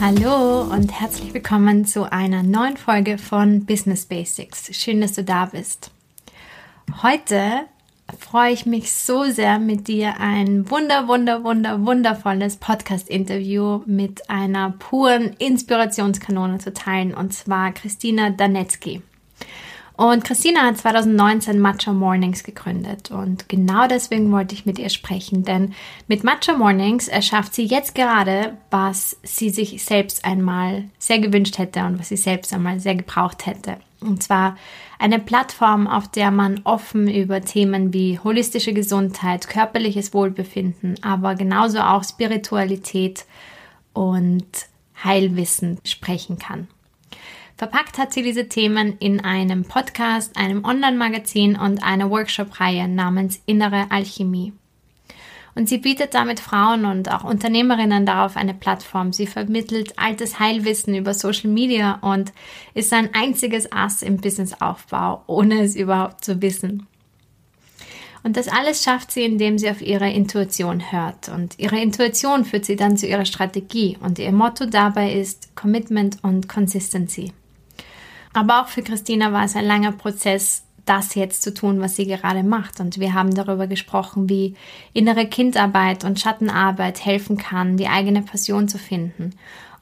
Hallo und herzlich willkommen zu einer neuen Folge von Business Basics. Schön, dass du da bist. Heute freue ich mich so sehr, mit dir ein wunder, wunder, wunder, wundervolles Podcast-Interview mit einer puren Inspirationskanone zu teilen, und zwar Christina Danetzky. Und Christina hat 2019 Matcha Mornings gegründet und genau deswegen wollte ich mit ihr sprechen, denn mit Matcha Mornings erschafft sie jetzt gerade, was sie sich selbst einmal sehr gewünscht hätte und was sie selbst einmal sehr gebraucht hätte. Und zwar eine Plattform, auf der man offen über Themen wie holistische Gesundheit, körperliches Wohlbefinden, aber genauso auch Spiritualität und Heilwissen sprechen kann. Verpackt hat sie diese Themen in einem Podcast, einem Online-Magazin und einer Workshop-Reihe namens Innere Alchemie. Und sie bietet damit Frauen und auch Unternehmerinnen darauf eine Plattform. Sie vermittelt altes Heilwissen über Social Media und ist ein einziges Ass im Businessaufbau, ohne es überhaupt zu wissen. Und das alles schafft sie, indem sie auf ihre Intuition hört. Und ihre Intuition führt sie dann zu ihrer Strategie. Und ihr Motto dabei ist Commitment und Consistency. Aber auch für Christina war es ein langer Prozess, das jetzt zu tun, was sie gerade macht. Und wir haben darüber gesprochen, wie innere Kindarbeit und Schattenarbeit helfen kann, die eigene Passion zu finden.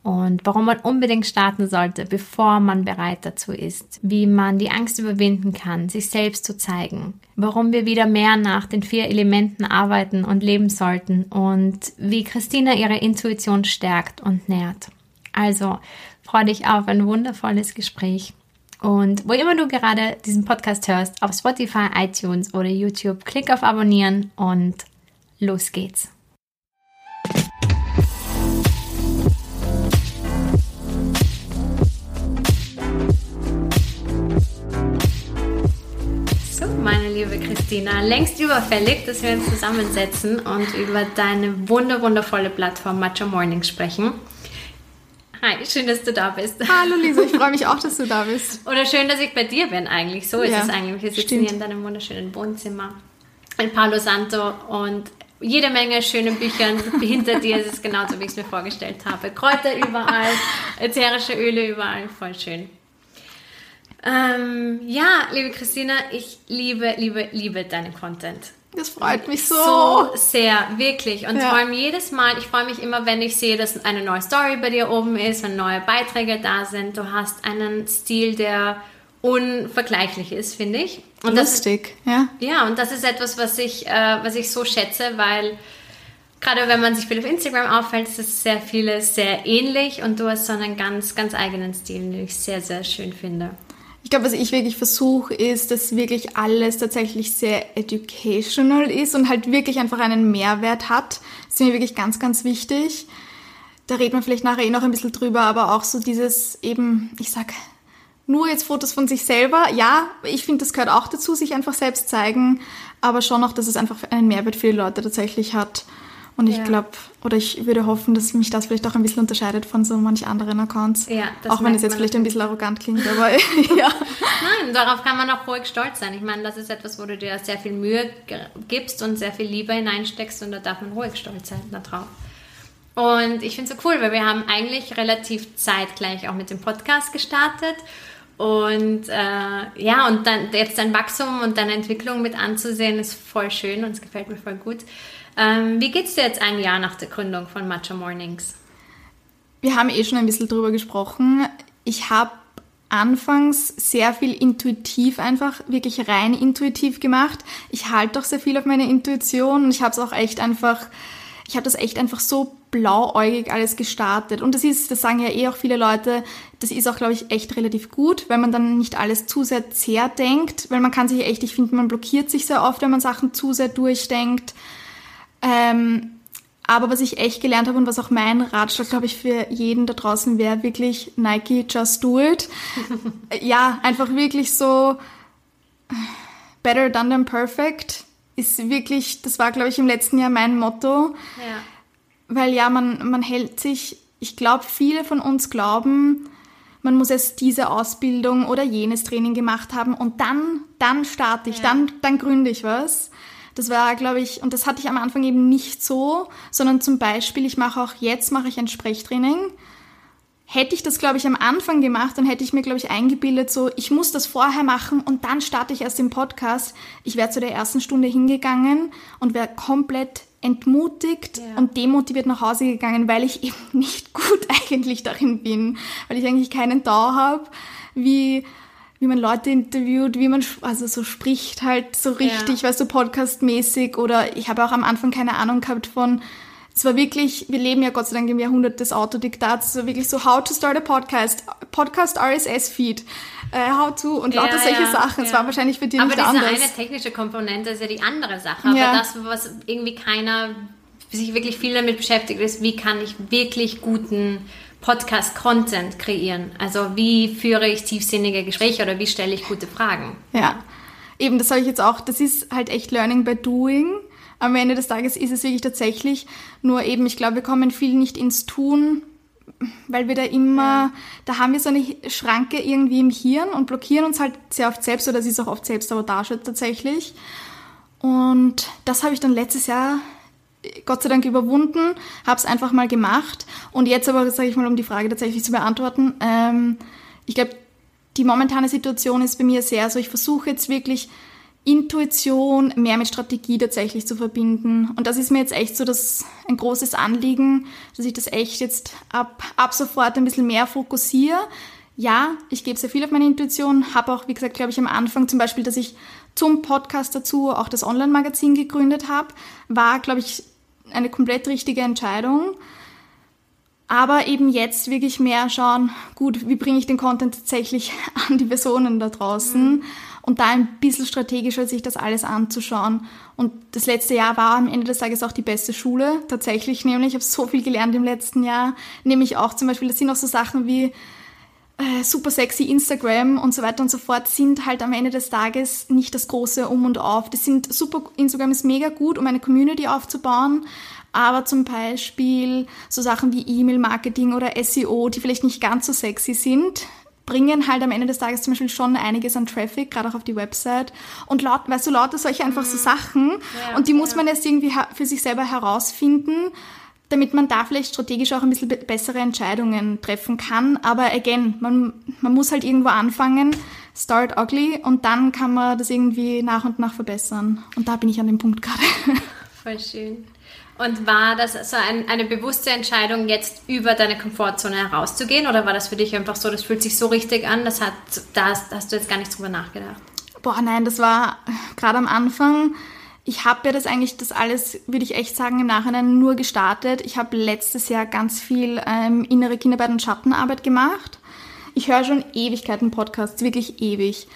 Und warum man unbedingt starten sollte, bevor man bereit dazu ist. Wie man die Angst überwinden kann, sich selbst zu zeigen. Warum wir wieder mehr nach den vier Elementen arbeiten und leben sollten. Und wie Christina ihre Intuition stärkt und nährt. Also freue dich auf ein wundervolles Gespräch. Und wo immer du gerade diesen Podcast hörst, auf Spotify, iTunes oder YouTube, klick auf Abonnieren und los geht's. So, meine liebe Christina, längst überfällig, dass wir uns zusammensetzen und über deine wunderwundervolle Plattform Matcha Morning sprechen. Hi, schön, dass du da bist. Hallo Lisa, ich freue mich auch, dass du da bist. Oder schön, dass ich bei dir bin eigentlich. So ist ja, es eigentlich. Wir sitzen stimmt. hier in deinem wunderschönen Wohnzimmer in Palo Santo und jede Menge schöne Bücher hinter dir. Es ist genauso, wie ich es mir vorgestellt habe. Kräuter überall, ätherische Öle überall, voll schön. Ähm, ja, liebe Christina, ich liebe, liebe, liebe deinen Content. Das freut mich so. So sehr, wirklich. Und ja. vor allem jedes Mal, ich freue mich immer, wenn ich sehe, dass eine neue Story bei dir oben ist, wenn neue Beiträge da sind. Du hast einen Stil, der unvergleichlich ist, finde ich. Und Lustig, ist, ja. Ja, und das ist etwas, was ich, äh, was ich so schätze, weil gerade wenn man sich viel auf Instagram auffällt, ist es sehr vieles sehr ähnlich und du hast so einen ganz, ganz eigenen Stil, den ich sehr, sehr schön finde. Ich glaube, was ich wirklich versuche, ist, dass wirklich alles tatsächlich sehr educational ist und halt wirklich einfach einen Mehrwert hat. Das ist mir wirklich ganz, ganz wichtig. Da redet man vielleicht nachher eh noch ein bisschen drüber, aber auch so dieses eben, ich sag, nur jetzt Fotos von sich selber. Ja, ich finde, das gehört auch dazu, sich einfach selbst zeigen, aber schon auch, dass es einfach einen Mehrwert für die Leute tatsächlich hat. Und ich ja. glaube, oder ich würde hoffen, dass mich das vielleicht auch ein bisschen unterscheidet von so manch anderen Accounts. Ja, auch wenn es jetzt vielleicht ein bisschen arrogant klingt, aber ja. Nein, darauf kann man auch ruhig stolz sein. Ich meine, das ist etwas, wo du dir sehr viel Mühe gibst und sehr viel Liebe hineinsteckst und da darf man ruhig stolz sein darauf. Und ich finde es so cool, weil wir haben eigentlich relativ zeitgleich auch mit dem Podcast gestartet. Und äh, ja, und dann jetzt dein Wachstum und deine Entwicklung mit anzusehen, ist voll schön und es gefällt mir voll gut. Ähm, wie geht's dir jetzt ein Jahr nach der Gründung von Matcha Mornings? Wir haben eh schon ein bisschen drüber gesprochen. Ich habe anfangs sehr viel intuitiv einfach, wirklich rein intuitiv gemacht. Ich halte doch sehr viel auf meine Intuition und ich habe es auch echt einfach, ich habe das echt einfach so blauäugig alles gestartet. Und das ist, das sagen ja eh auch viele Leute, das ist auch, glaube ich, echt relativ gut, wenn man dann nicht alles zu sehr zerdenkt, weil man kann sich echt, ich finde, man blockiert sich sehr oft, wenn man Sachen zu sehr durchdenkt. Ähm, Aber was ich echt gelernt habe und was auch mein Ratschlag, glaube ich, für jeden da draußen wäre, wirklich Nike, just do it. ja, einfach wirklich so better done than perfect ist wirklich, das war, glaube ich, im letzten Jahr mein Motto. Ja. Weil ja, man, man hält sich, ich glaube, viele von uns glauben, man muss erst diese Ausbildung oder jenes Training gemacht haben und dann, dann starte ich, ja. dann, dann gründe ich was. Das war, glaube ich, und das hatte ich am Anfang eben nicht so, sondern zum Beispiel, ich mache auch jetzt, mache ich ein Sprechtraining. Hätte ich das, glaube ich, am Anfang gemacht, dann hätte ich mir, glaube ich, eingebildet, so, ich muss das vorher machen und dann starte ich erst den Podcast. Ich wäre zu der ersten Stunde hingegangen und wäre komplett entmutigt ja. und demotiviert nach Hause gegangen, weil ich eben nicht gut eigentlich darin bin, weil ich eigentlich keinen Dau habe, wie wie man Leute interviewt, wie man also so spricht halt so richtig, ja. weißt du, podcastmäßig oder ich habe auch am Anfang keine Ahnung gehabt von es war wirklich, wir leben ja Gott sei Dank im Jahrhundert des Autodiktats, so wirklich so how to start a podcast, Podcast RSS Feed, äh, how to und lauter ja, solche ja, Sachen. Es war wahrscheinlich für dich nicht anders. Aber diese eine technische Komponente ist ja die andere Sache. Aber das, was irgendwie keiner sich wirklich viel damit beschäftigt, ist, wie kann ich wirklich guten Podcast-Content kreieren? Also wie führe ich tiefsinnige Gespräche oder wie stelle ich gute Fragen? Ja, eben, das habe ich jetzt auch, das ist halt echt Learning by Doing am Ende des Tages ist es wirklich tatsächlich nur eben, ich glaube, wir kommen viel nicht ins Tun, weil wir da immer, ja. da haben wir so eine Schranke irgendwie im Hirn und blockieren uns halt sehr oft selbst oder es ist auch oft Selbstsabotage tatsächlich. Und das habe ich dann letztes Jahr Gott sei Dank überwunden, habe es einfach mal gemacht. Und jetzt aber, sage ich mal, um die Frage tatsächlich zu beantworten, ähm, ich glaube, die momentane Situation ist bei mir sehr so, ich versuche jetzt wirklich Intuition mehr mit Strategie tatsächlich zu verbinden. Und das ist mir jetzt echt so das, ein großes Anliegen, dass ich das echt jetzt ab, ab sofort ein bisschen mehr fokussiere. Ja, ich gebe sehr viel auf meine Intuition, habe auch, wie gesagt, glaube ich, am Anfang zum Beispiel, dass ich zum Podcast dazu auch das Online-Magazin gegründet habe, war, glaube ich, eine komplett richtige Entscheidung. Aber eben jetzt wirklich mehr schauen, gut, wie bringe ich den Content tatsächlich an die Personen da draußen. Mhm und da ein bisschen strategischer sich das alles anzuschauen. Und das letzte Jahr war am Ende des Tages auch die beste Schule, tatsächlich nämlich. Ich habe so viel gelernt im letzten Jahr. Nämlich auch zum Beispiel, das sind auch so Sachen wie äh, super sexy Instagram und so weiter und so fort, sind halt am Ende des Tages nicht das große Um und Auf. Das sind super, Instagram ist mega gut, um eine Community aufzubauen. Aber zum Beispiel so Sachen wie E-Mail-Marketing oder SEO, die vielleicht nicht ganz so sexy sind, bringen halt am Ende des Tages zum Beispiel schon einiges an Traffic, gerade auch auf die Website. Und laut, weißt du, lauter solche einfach so mhm. Sachen. Ja, und die muss man erst irgendwie für sich selber herausfinden, damit man da vielleicht strategisch auch ein bisschen bessere Entscheidungen treffen kann. Aber again, man, man muss halt irgendwo anfangen, start ugly und dann kann man das irgendwie nach und nach verbessern. Und da bin ich an dem Punkt gerade. Voll schön. Und war das so ein, eine bewusste Entscheidung, jetzt über deine Komfortzone herauszugehen? Oder war das für dich einfach so, das fühlt sich so richtig an, das hat, da hast du jetzt gar nicht drüber nachgedacht? Boah, nein, das war gerade am Anfang. Ich habe ja das eigentlich, das alles, würde ich echt sagen, im Nachhinein nur gestartet. Ich habe letztes Jahr ganz viel ähm, innere Kinderarbeit und Schattenarbeit gemacht. Ich höre schon Ewigkeiten Podcasts, wirklich ewig.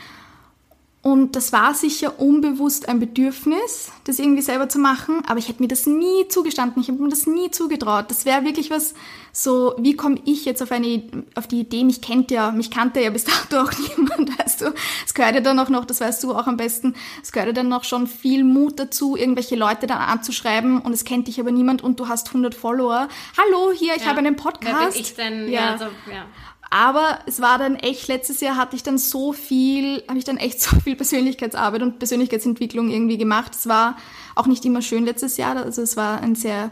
Und das war sicher unbewusst ein Bedürfnis, das irgendwie selber zu machen, aber ich hätte mir das nie zugestanden, ich habe mir das nie zugetraut. Das wäre wirklich was so, wie komme ich jetzt auf eine auf die Idee, mich kennt ja, mich kannte ja bis dato auch niemand, weißt du. Es gehört ja dann auch noch, das weißt du auch am besten, es gehört ja dann noch schon viel Mut dazu, irgendwelche Leute dann anzuschreiben und es kennt dich aber niemand und du hast 100 Follower. Hallo, hier, ich ja. habe einen Podcast. Wer bin ich denn? Ja, ja so, ja. Aber es war dann echt, letztes Jahr hatte ich dann so viel, habe ich dann echt so viel Persönlichkeitsarbeit und Persönlichkeitsentwicklung irgendwie gemacht. Es war auch nicht immer schön letztes Jahr, also es war ein sehr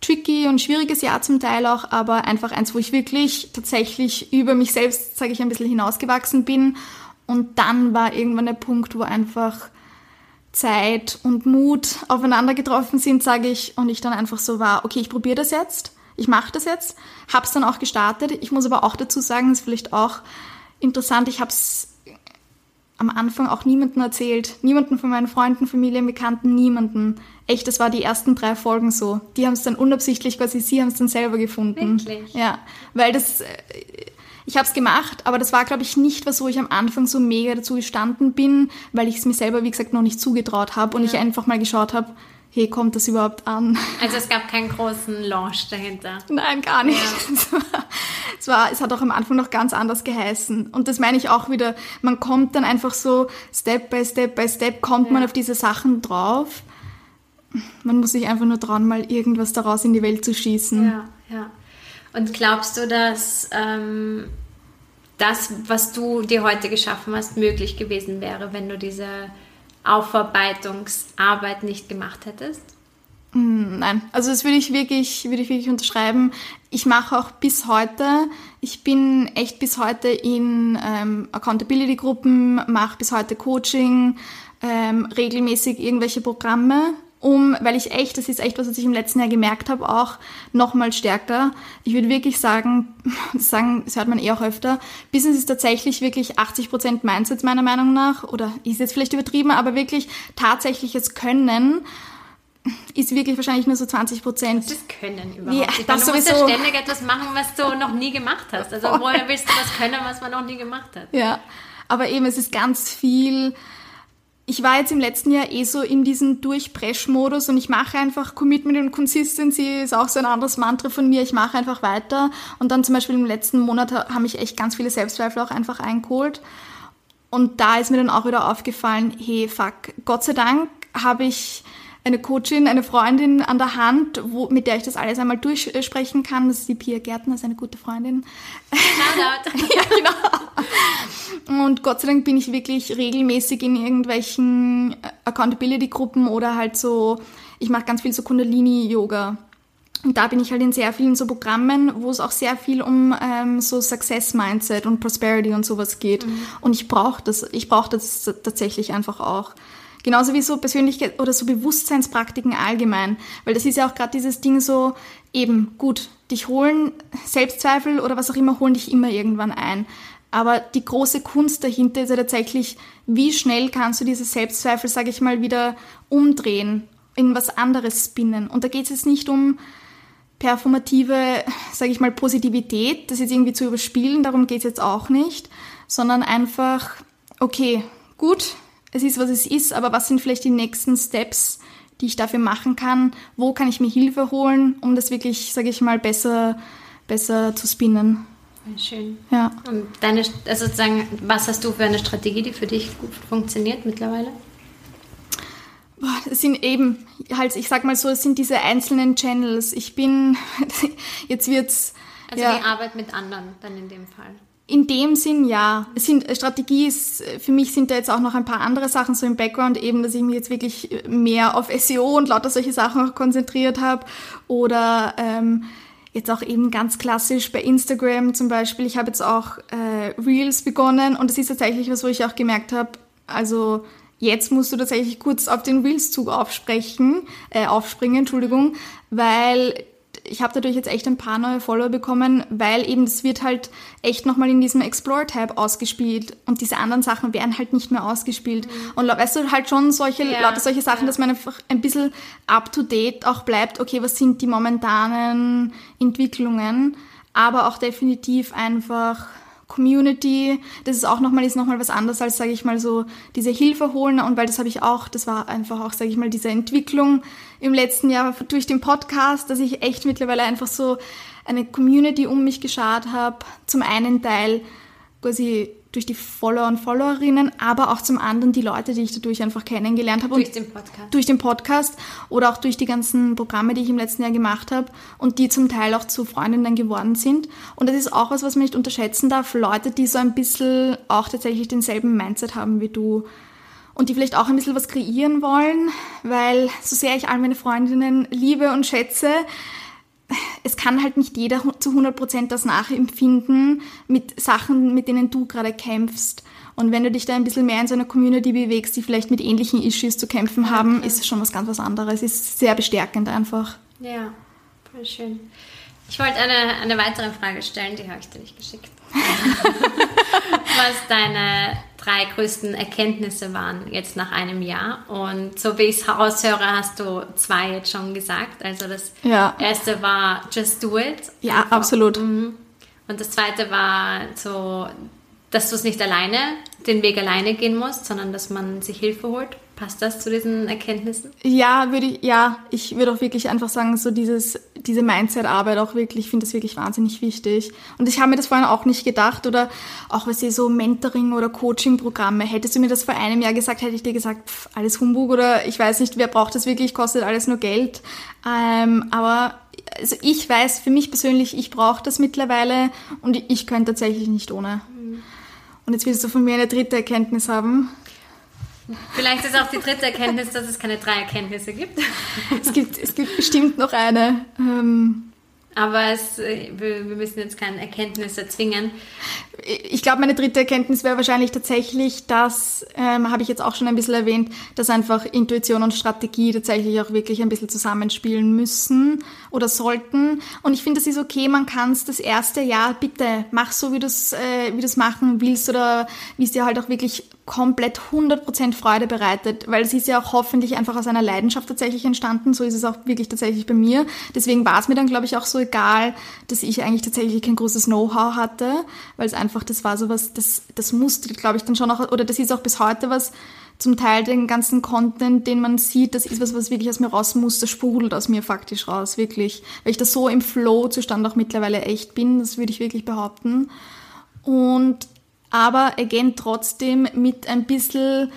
tricky und schwieriges Jahr zum Teil auch, aber einfach eins, wo ich wirklich tatsächlich über mich selbst, sage ich, ein bisschen hinausgewachsen bin. Und dann war irgendwann der Punkt, wo einfach Zeit und Mut aufeinander getroffen sind, sage ich, und ich dann einfach so war, okay, ich probiere das jetzt ich mache das jetzt, habe es dann auch gestartet. Ich muss aber auch dazu sagen, das ist vielleicht auch interessant, ich habe es am Anfang auch niemandem erzählt. Niemanden von meinen Freunden, Familien, Bekannten, niemanden. Echt, das war die ersten drei Folgen so. Die haben es dann unabsichtlich quasi, sie haben es dann selber gefunden. Wirklich? Ja, weil das, ich habe es gemacht, aber das war, glaube ich, nicht was, wo ich am Anfang so mega dazu gestanden bin, weil ich es mir selber, wie gesagt, noch nicht zugetraut habe und ja. ich einfach mal geschaut habe, hey, kommt das überhaupt an? Also es gab keinen großen Launch dahinter. Nein, gar nicht. Ja. Es, war, es hat auch am Anfang noch ganz anders geheißen. Und das meine ich auch wieder, man kommt dann einfach so Step by Step by Step, kommt ja. man auf diese Sachen drauf. Man muss sich einfach nur trauen, mal irgendwas daraus in die Welt zu schießen. Ja, ja. Und glaubst du, dass ähm, das, was du dir heute geschaffen hast, möglich gewesen wäre, wenn du diese Aufarbeitungsarbeit nicht gemacht hättest? Hm, nein, also das würde ich wirklich, würde ich wirklich unterschreiben. Ich mache auch bis heute, ich bin echt bis heute in ähm, Accountability-Gruppen, mache bis heute Coaching, ähm, regelmäßig irgendwelche Programme um, weil ich echt, das ist echt was, was ich im letzten Jahr gemerkt habe, auch nochmal stärker. Ich würde wirklich sagen, sagen, das hört man eh auch öfter, Business ist tatsächlich wirklich 80% Mindset meiner Meinung nach, oder ist jetzt vielleicht übertrieben, aber wirklich tatsächliches Können ist wirklich wahrscheinlich nur so 20 Prozent. Das Können überhaupt. Ja, ich das meine, du musst ja ständig etwas machen, was du noch nie gemacht hast. Also woher willst du was können, was man noch nie gemacht hat? Ja, aber eben, es ist ganz viel ich war jetzt im letzten Jahr eh so in diesem Durchpresch-Modus und ich mache einfach Commitment und Consistency ist auch so ein anderes Mantra von mir. Ich mache einfach weiter und dann zum Beispiel im letzten Monat haben mich echt ganz viele Selbstzweifel auch einfach eingeholt. Und da ist mir dann auch wieder aufgefallen, hey, fuck, Gott sei Dank habe ich eine Coachin, eine Freundin an der Hand, wo, mit der ich das alles einmal durchsprechen kann. Das ist die Pia Gärtner, ist eine gute Freundin. Ja, genau. Und Gott sei Dank bin ich wirklich regelmäßig in irgendwelchen Accountability-Gruppen oder halt so, ich mache ganz viel so Kundalini-Yoga. Und da bin ich halt in sehr vielen so Programmen, wo es auch sehr viel um ähm, so Success Mindset und Prosperity und sowas geht. Mhm. Und ich brauche das, ich brauche das tatsächlich einfach auch. Genauso wie so Persönlichkeit oder so Bewusstseinspraktiken allgemein. Weil das ist ja auch gerade dieses Ding so, eben, gut, dich holen, Selbstzweifel oder was auch immer, holen dich immer irgendwann ein. Aber die große Kunst dahinter ist ja tatsächlich, wie schnell kannst du diese Selbstzweifel, sage ich mal, wieder umdrehen, in was anderes spinnen. Und da geht es jetzt nicht um performative, sage ich mal, Positivität, das jetzt irgendwie zu überspielen, darum geht es jetzt auch nicht, sondern einfach, okay, gut, es ist, was es ist, aber was sind vielleicht die nächsten Steps, die ich dafür machen kann? Wo kann ich mir Hilfe holen, um das wirklich, sage ich mal, besser, besser zu spinnen? Schön. Ja. Und deine, also sozusagen, was hast du für eine Strategie, die für dich gut funktioniert mittlerweile? Es sind eben, halt, ich sag mal so, es sind diese einzelnen Channels. Ich bin, jetzt wird's. Also ja, die Arbeit mit anderen dann in dem Fall. In dem Sinn ja. Es sind, Strategie ist, für mich sind da jetzt auch noch ein paar andere Sachen so im Background, eben, dass ich mich jetzt wirklich mehr auf SEO und lauter solche Sachen auch konzentriert habe. Oder ähm, jetzt auch eben ganz klassisch bei Instagram zum Beispiel. Ich habe jetzt auch äh, Reels begonnen und das ist tatsächlich was, wo ich auch gemerkt habe, also jetzt musst du tatsächlich kurz auf den Reels-Zug aufsprechen, äh, aufspringen, Entschuldigung, weil ich habe dadurch jetzt echt ein paar neue Follower bekommen, weil eben das wird halt echt nochmal in diesem Explore-Tab ausgespielt und diese anderen Sachen werden halt nicht mehr ausgespielt. Mhm. Und weißt du, halt schon solche, ja, lauter solche Sachen, ja. dass man einfach ein bisschen up-to-date auch bleibt, okay, was sind die momentanen Entwicklungen, aber auch definitiv einfach Community, das ist auch nochmal, ist nochmal was anderes als, sage ich mal, so diese Hilfe holen und weil das habe ich auch, das war einfach auch, sage ich mal, diese Entwicklung im letzten Jahr durch den Podcast, dass ich echt mittlerweile einfach so eine Community um mich geschart habe. Zum einen Teil quasi durch die Follower und Followerinnen, aber auch zum anderen die Leute, die ich dadurch einfach kennengelernt habe. Durch den Podcast. Durch den Podcast oder auch durch die ganzen Programme, die ich im letzten Jahr gemacht habe und die zum Teil auch zu Freundinnen geworden sind. Und das ist auch was, was man nicht unterschätzen darf. Leute, die so ein bisschen auch tatsächlich denselben Mindset haben wie du und die vielleicht auch ein bisschen was kreieren wollen, weil so sehr ich all meine Freundinnen liebe und schätze, es kann halt nicht jeder zu 100% das nachempfinden mit Sachen, mit denen du gerade kämpfst. Und wenn du dich da ein bisschen mehr in so einer Community bewegst, die vielleicht mit ähnlichen Issues zu kämpfen haben, ist es schon was ganz was anderes. Es ist sehr bestärkend einfach. Ja, voll schön. Ich wollte eine, eine weitere Frage stellen, die habe ich dir nicht geschickt. was deine drei größten Erkenntnisse waren jetzt nach einem Jahr. Und so wie ich es raushöre, hast du zwei jetzt schon gesagt. Also das ja. erste war Just Do It. Ja, Einfach. absolut. Mhm. Und das zweite war so dass du es nicht alleine, den Weg alleine gehen musst, sondern dass man sich Hilfe holt. Passt das zu diesen Erkenntnissen? Ja, würde ich, ja, ich würde auch wirklich einfach sagen, so dieses, diese Mindset-Arbeit auch wirklich, ich finde das wirklich wahnsinnig wichtig. Und ich habe mir das vorhin auch nicht gedacht oder auch, was sie so Mentoring oder Coaching-Programme, hättest du mir das vor einem Jahr gesagt, hätte ich dir gesagt, pff, alles Humbug oder ich weiß nicht, wer braucht das wirklich, kostet alles nur Geld. Ähm, aber also ich weiß für mich persönlich, ich brauche das mittlerweile und ich könnte tatsächlich nicht ohne. Und jetzt willst du von mir eine dritte Erkenntnis haben. Vielleicht ist auch die dritte Erkenntnis, dass es keine drei Erkenntnisse gibt. Es gibt, es gibt bestimmt noch eine. Ähm, aber es, äh, wir, müssen jetzt keine Erkenntnisse zwingen. Ich glaube, meine dritte Erkenntnis wäre wahrscheinlich tatsächlich, dass, ähm, habe ich jetzt auch schon ein bisschen erwähnt, dass einfach Intuition und Strategie tatsächlich auch wirklich ein bisschen zusammenspielen müssen oder sollten. Und ich finde, es ist okay, man kann es das erste Jahr, bitte mach so, wie du es äh, machen willst oder wie es dir halt auch wirklich komplett 100% Freude bereitet, weil es ist ja auch hoffentlich einfach aus einer Leidenschaft tatsächlich entstanden. So ist es auch wirklich tatsächlich bei mir. Deswegen war es mir dann, glaube ich, auch so egal, dass ich eigentlich tatsächlich kein großes Know-how hatte, weil es einfach, das war so was, das, das musste, glaube ich, dann schon auch, oder das ist auch bis heute was, zum Teil den ganzen Content, den man sieht, das ist was, was wirklich aus mir raus muss, das sprudelt aus mir faktisch raus, wirklich. Weil ich da so im Flow-Zustand auch mittlerweile echt bin, das würde ich wirklich behaupten. Und aber again trotzdem mit ein bisschen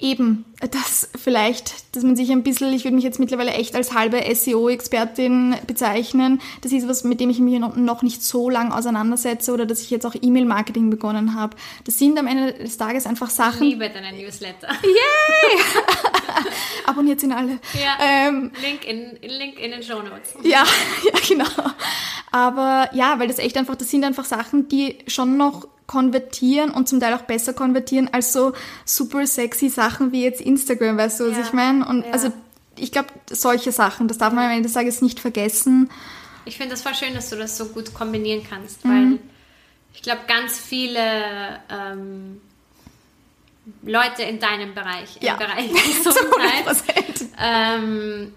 eben das vielleicht, dass man sich ein bisschen, ich würde mich jetzt mittlerweile echt als halbe SEO-Expertin bezeichnen. Das ist was, mit dem ich mich noch nicht so lang auseinandersetze oder dass ich jetzt auch E-Mail-Marketing begonnen habe. Das sind am Ende des Tages einfach Sachen. Ich liebe deinen Newsletter. Yay! Abonniert ihn alle. Ja, ähm, Link, in, Link in den Show Notes. Ja, ja, genau. Aber ja, weil das echt einfach, das sind einfach Sachen, die schon noch konvertieren und zum Teil auch besser konvertieren als so super sexy Sachen wie jetzt Instagram, weißt du, was ja, ich meine? Und ja. also ich glaube, solche Sachen, das darf man am Ende des Tages nicht vergessen. Ich finde das voll schön, dass du das so gut kombinieren kannst, mhm. weil ich glaube, ganz viele ähm, Leute in deinem Bereich, im ja. Bereich Gesundheit, ähm,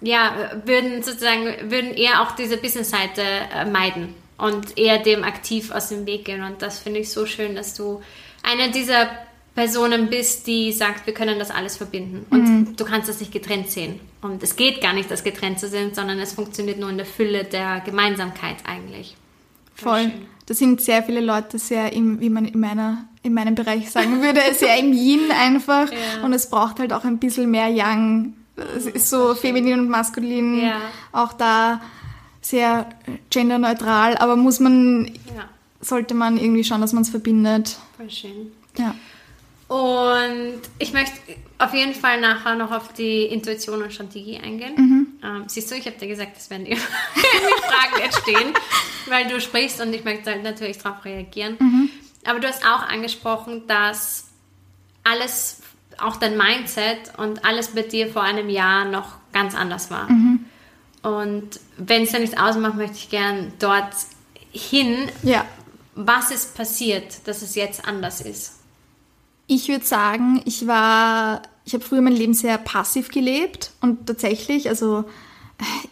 ja, würden sozusagen, würden eher auch diese Business-Seite äh, meiden und eher dem aktiv aus dem Weg gehen. Und das finde ich so schön, dass du eine dieser Personen bist, die sagt, wir können das alles verbinden. Und mhm. du kannst das nicht getrennt sehen. Und es geht gar nicht, das getrennt zu sehen, sondern es funktioniert nur in der Fülle der Gemeinsamkeit eigentlich. Voll. Da sind sehr viele Leute sehr, im, wie man in, meiner, in meinem Bereich sagen würde, sehr im Yin einfach. Ja. Und es braucht halt auch ein bisschen mehr Yang. Es ist so feminin und maskulin. Ja. Auch da sehr genderneutral, aber muss man, ja. sollte man irgendwie schauen, dass man es verbindet. Voll schön. Ja. Und ich möchte auf jeden Fall nachher noch auf die Intuition und Strategie eingehen. Mhm. Ähm, siehst du, ich habe dir gesagt, das werden die, Fragen entstehen, weil du sprichst und ich möchte halt natürlich darauf reagieren. Mhm. Aber du hast auch angesprochen, dass alles, auch dein Mindset und alles bei dir vor einem Jahr noch ganz anders war. Mhm. Und wenn es ja nichts ausmacht, möchte ich gern dort hin. Ja. Was ist passiert, dass es jetzt anders ist? Ich würde sagen, ich war, ich habe früher mein Leben sehr passiv gelebt und tatsächlich, also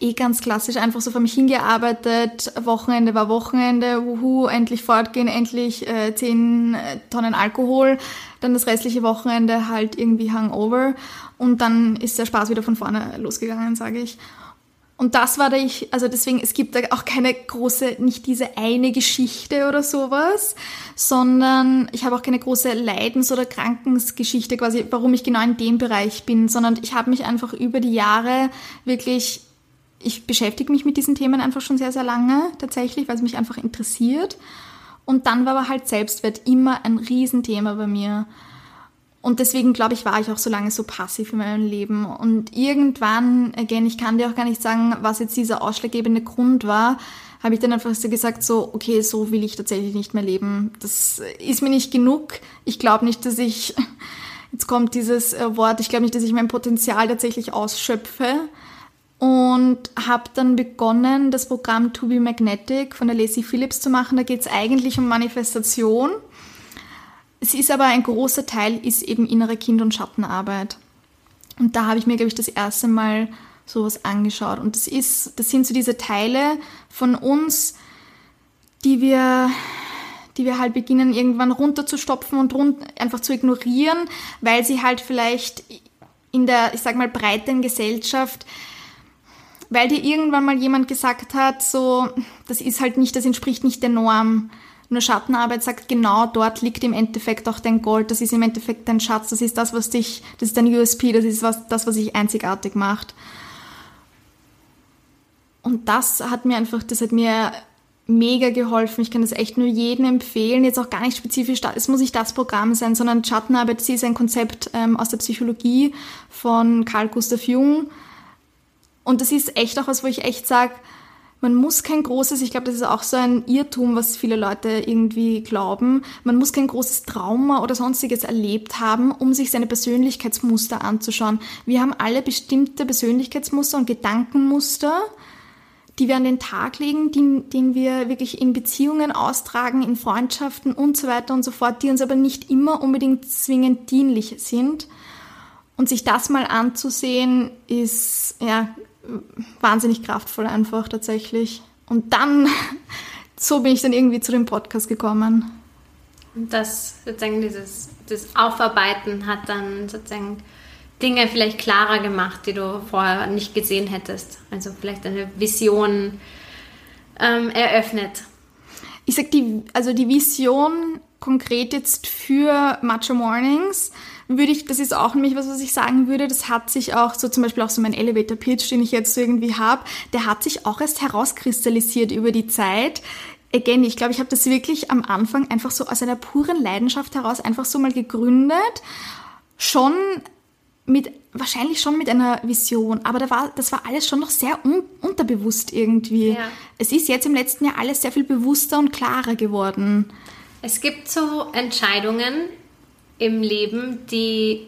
äh, eh ganz klassisch einfach so vor mich hingearbeitet. Wochenende war Wochenende, wuhu, endlich fortgehen, endlich äh, 10 äh, Tonnen Alkohol. Dann das restliche Wochenende halt irgendwie Hangover. Und dann ist der Spaß wieder von vorne losgegangen, sage ich. Und das war da ich, also deswegen, es gibt da auch keine große, nicht diese eine Geschichte oder sowas, sondern ich habe auch keine große Leidens- oder Krankensgeschichte quasi, warum ich genau in dem Bereich bin, sondern ich habe mich einfach über die Jahre wirklich, ich beschäftige mich mit diesen Themen einfach schon sehr, sehr lange tatsächlich, weil es mich einfach interessiert. Und dann war aber halt Selbstwert immer ein Riesenthema bei mir. Und deswegen, glaube ich, war ich auch so lange so passiv in meinem Leben. Und irgendwann, again, ich kann dir auch gar nicht sagen, was jetzt dieser ausschlaggebende Grund war, habe ich dann einfach so gesagt, so, okay, so will ich tatsächlich nicht mehr leben. Das ist mir nicht genug. Ich glaube nicht, dass ich, jetzt kommt dieses äh, Wort, ich glaube nicht, dass ich mein Potenzial tatsächlich ausschöpfe. Und habe dann begonnen, das Programm To Be Magnetic von der Lacey Phillips zu machen. Da geht es eigentlich um Manifestation. Es ist aber ein großer Teil, ist eben innere Kind- und Schattenarbeit. Und da habe ich mir, glaube ich, das erste Mal sowas angeschaut. Und das ist, das sind so diese Teile von uns, die wir die wir halt beginnen irgendwann runterzustopfen und run einfach zu ignorieren, weil sie halt vielleicht in der, ich sag mal, breiten Gesellschaft weil dir irgendwann mal jemand gesagt hat, so, das ist halt nicht, das entspricht nicht der Norm. Nur Schattenarbeit sagt, genau dort liegt im Endeffekt auch dein Gold, das ist im Endeffekt dein Schatz, das ist das, was dich, das ist dein USP, das ist was, das, was dich einzigartig macht. Und das hat mir einfach, das hat mir mega geholfen. Ich kann das echt nur jedem empfehlen. Jetzt auch gar nicht spezifisch, es muss nicht das Programm sein, sondern Schattenarbeit, sie ist ein Konzept ähm, aus der Psychologie von Carl Gustav Jung. Und das ist echt auch was, wo ich echt sage, man muss kein großes, ich glaube, das ist auch so ein Irrtum, was viele Leute irgendwie glauben, man muss kein großes Trauma oder sonstiges erlebt haben, um sich seine Persönlichkeitsmuster anzuschauen. Wir haben alle bestimmte Persönlichkeitsmuster und Gedankenmuster, die wir an den Tag legen, die, den wir wirklich in Beziehungen austragen, in Freundschaften und so weiter und so fort, die uns aber nicht immer unbedingt zwingend dienlich sind. Und sich das mal anzusehen, ist ja wahnsinnig kraftvoll einfach tatsächlich. Und dann, so bin ich dann irgendwie zu dem Podcast gekommen. Und das sozusagen dieses das Aufarbeiten hat dann sozusagen Dinge vielleicht klarer gemacht, die du vorher nicht gesehen hättest. Also vielleicht eine Vision ähm, eröffnet. Ich sag die, also die Vision konkret jetzt für Macho Mornings würde ich, das ist auch nämlich was, was ich sagen würde, das hat sich auch, so zum Beispiel auch so mein Elevator Pitch, den ich jetzt so irgendwie habe, der hat sich auch erst herauskristallisiert über die Zeit. Again, ich glaube, ich habe das wirklich am Anfang einfach so aus einer puren Leidenschaft heraus einfach so mal gegründet. Schon mit, wahrscheinlich schon mit einer Vision, aber da war, das war alles schon noch sehr un, unterbewusst irgendwie. Ja. Es ist jetzt im letzten Jahr alles sehr viel bewusster und klarer geworden. Es gibt so Entscheidungen, im Leben, die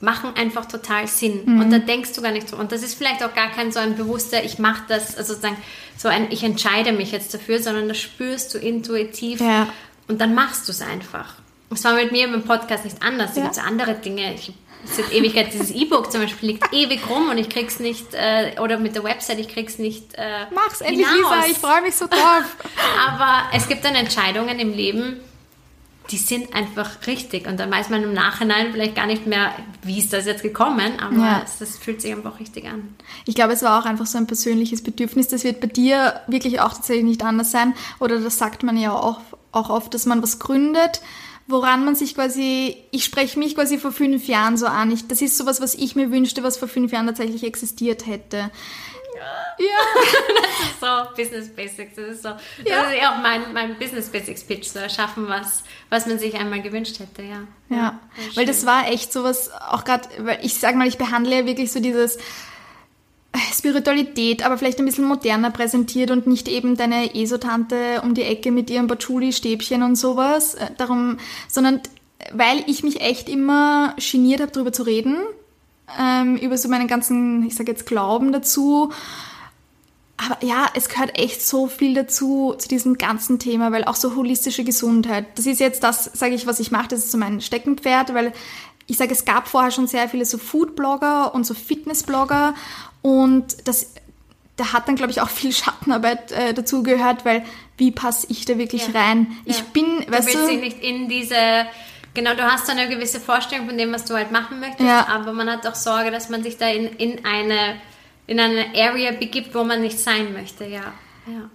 machen einfach total Sinn. Mhm. Und da denkst du gar nicht so. Und das ist vielleicht auch gar kein so ein bewusster, ich mache das, also sozusagen so ein, ich entscheide mich jetzt dafür, sondern das spürst du intuitiv ja. und dann machst du es einfach. Das war mit mir im Podcast nicht anders. Es ja. gibt so andere Dinge. Ich seit Ewigkeit dieses E-Book zum Beispiel liegt ewig rum und ich krieg's nicht, äh, oder mit der Website, ich krieg's nicht. Äh, Mach's endlich, Lisa, ich freue mich so drauf. Aber es gibt dann Entscheidungen im Leben, die sind einfach richtig. Und dann weiß man im Nachhinein vielleicht gar nicht mehr, wie ist das jetzt gekommen, aber ja. es, das fühlt sich einfach richtig an. Ich glaube, es war auch einfach so ein persönliches Bedürfnis. Das wird bei dir wirklich auch tatsächlich nicht anders sein. Oder das sagt man ja auch, auch oft, dass man was gründet, woran man sich quasi, ich spreche mich quasi vor fünf Jahren so an. Ich, das ist sowas, was ich mir wünschte, was vor fünf Jahren tatsächlich existiert hätte. Ja. das ist so Business Basics. Das ist so, ja. das ist auch mein, mein Business Basics Pitch, so erschaffen, was, was man sich einmal gewünscht hätte, ja. Ja, ja weil das war echt sowas, auch gerade, weil ich sag mal, ich behandle ja wirklich so dieses Spiritualität, aber vielleicht ein bisschen moderner präsentiert und nicht eben deine ESO-Tante um die Ecke mit ihrem Patchouli-Stäbchen und sowas, äh, darum, sondern weil ich mich echt immer geniert habe, darüber zu reden, ähm, über so meinen ganzen, ich sage jetzt Glauben dazu. Aber ja, es gehört echt so viel dazu, zu diesem ganzen Thema, weil auch so holistische Gesundheit, das ist jetzt das, sage ich, was ich mache, das ist so mein Steckenpferd, weil ich sage, es gab vorher schon sehr viele so Food-Blogger und so Fitness-Blogger und das, da hat dann, glaube ich, auch viel Schattenarbeit äh, dazu gehört, weil wie passe ich da wirklich ja. rein? Ich ja. bin, du weißt willst du, nicht in diese Genau, du hast eine gewisse Vorstellung von dem, was du halt machen möchtest, ja. aber man hat auch Sorge, dass man sich da in, in, eine, in eine Area begibt, wo man nicht sein möchte, ja. ja.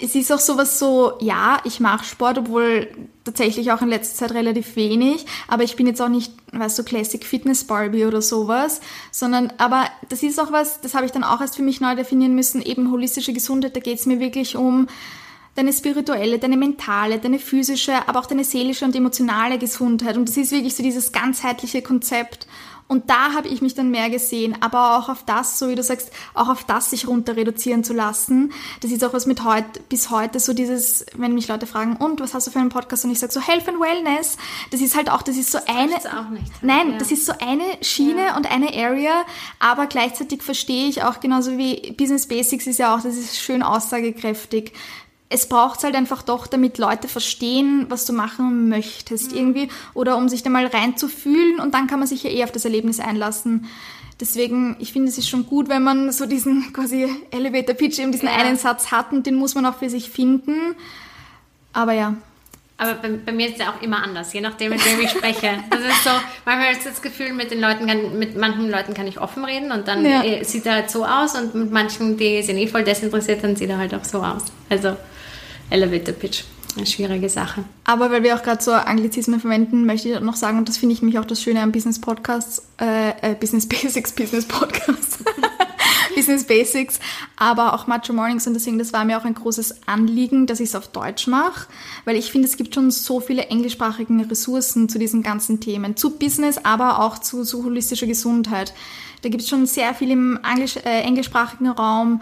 Es ist auch sowas so, ja, ich mache Sport, obwohl tatsächlich auch in letzter Zeit relativ wenig, aber ich bin jetzt auch nicht, weißt du, Classic Fitness Barbie oder sowas, sondern, aber das ist auch was, das habe ich dann auch erst für mich neu definieren müssen, eben holistische Gesundheit, da geht es mir wirklich um, deine spirituelle, deine mentale, deine physische, aber auch deine seelische und emotionale Gesundheit. Und das ist wirklich so dieses ganzheitliche Konzept. Und da habe ich mich dann mehr gesehen, aber auch auf das, so wie du sagst, auch auf das sich runter reduzieren zu lassen. Das ist auch was mit heute, bis heute so dieses, wenn mich Leute fragen, und was hast du für einen Podcast? Und ich sage so Health and Wellness. Das ist halt auch, das ist so das eine, auch nicht. nein, ja. das ist so eine Schiene ja. und eine Area, aber gleichzeitig verstehe ich auch genauso wie Business Basics ist ja auch, das ist schön aussagekräftig es braucht halt einfach doch, damit Leute verstehen, was du machen möchtest mhm. irgendwie oder um sich da mal reinzufühlen und dann kann man sich ja eh auf das Erlebnis einlassen. Deswegen, ich finde, es ist schon gut, wenn man so diesen quasi Elevator Pitch, eben diesen ja. einen Satz hat und den muss man auch für sich finden. Aber ja, Aber bei, bei, mir ist es ja auch immer anders, je nachdem, mit wem ich spreche. Das ist so, manchmal ist das Gefühl, mit den Leuten kann, mit manchen Leuten kann ich offen reden und dann ja. Eh, sieht er halt so aus und mit manchen, die sind eh voll desinteressiert, dann sieht er halt auch so aus. Also Elevator Pitch. Eine schwierige Sache. Aber weil wir auch gerade so Anglizismen verwenden, möchte ich noch sagen, und das finde ich mich auch das Schöne am Business Podcasts, äh, äh, Business Basics, Business Podcasts. Business Basics, aber auch Macho Mornings und deswegen, das war mir auch ein großes Anliegen, dass ich es auf Deutsch mache, weil ich finde, es gibt schon so viele englischsprachige Ressourcen zu diesen ganzen Themen, zu Business, aber auch zu, zu holistischer Gesundheit. Da gibt es schon sehr viel im Englisch, äh, englischsprachigen Raum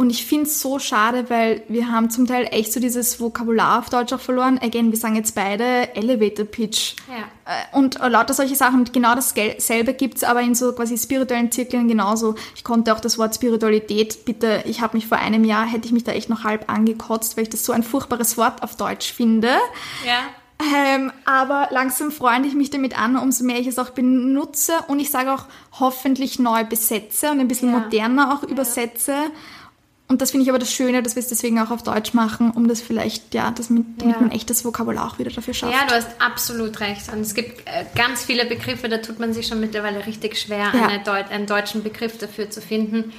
und ich finde es so schade, weil wir haben zum Teil echt so dieses Vokabular auf Deutsch auch verloren. Again, wir sagen jetzt beide Elevator Pitch. Ja. Äh, und lauter solche Sachen. Und genau dasselbe gibt es aber in so quasi spirituellen Zirkeln genauso. Ich konnte auch das Wort Spiritualität, bitte, ich habe mich vor einem Jahr, hätte ich mich da echt noch halb angekotzt, weil ich das so ein furchtbares Wort auf Deutsch finde. Ja. Ähm, aber langsam freunde ich mich damit an, umso mehr ich es auch benutze und ich sage auch hoffentlich neu besetze und ein bisschen ja. moderner auch übersetze. Und das finde ich aber das Schöne, dass wir es deswegen auch auf Deutsch machen, um das vielleicht, ja, das mit, damit ja. man echtes Vokabular auch wieder dafür schafft. Ja, du hast absolut recht. Und es gibt äh, ganz viele Begriffe, da tut man sich schon mittlerweile richtig schwer, ja. Deut einen deutschen Begriff dafür zu finden.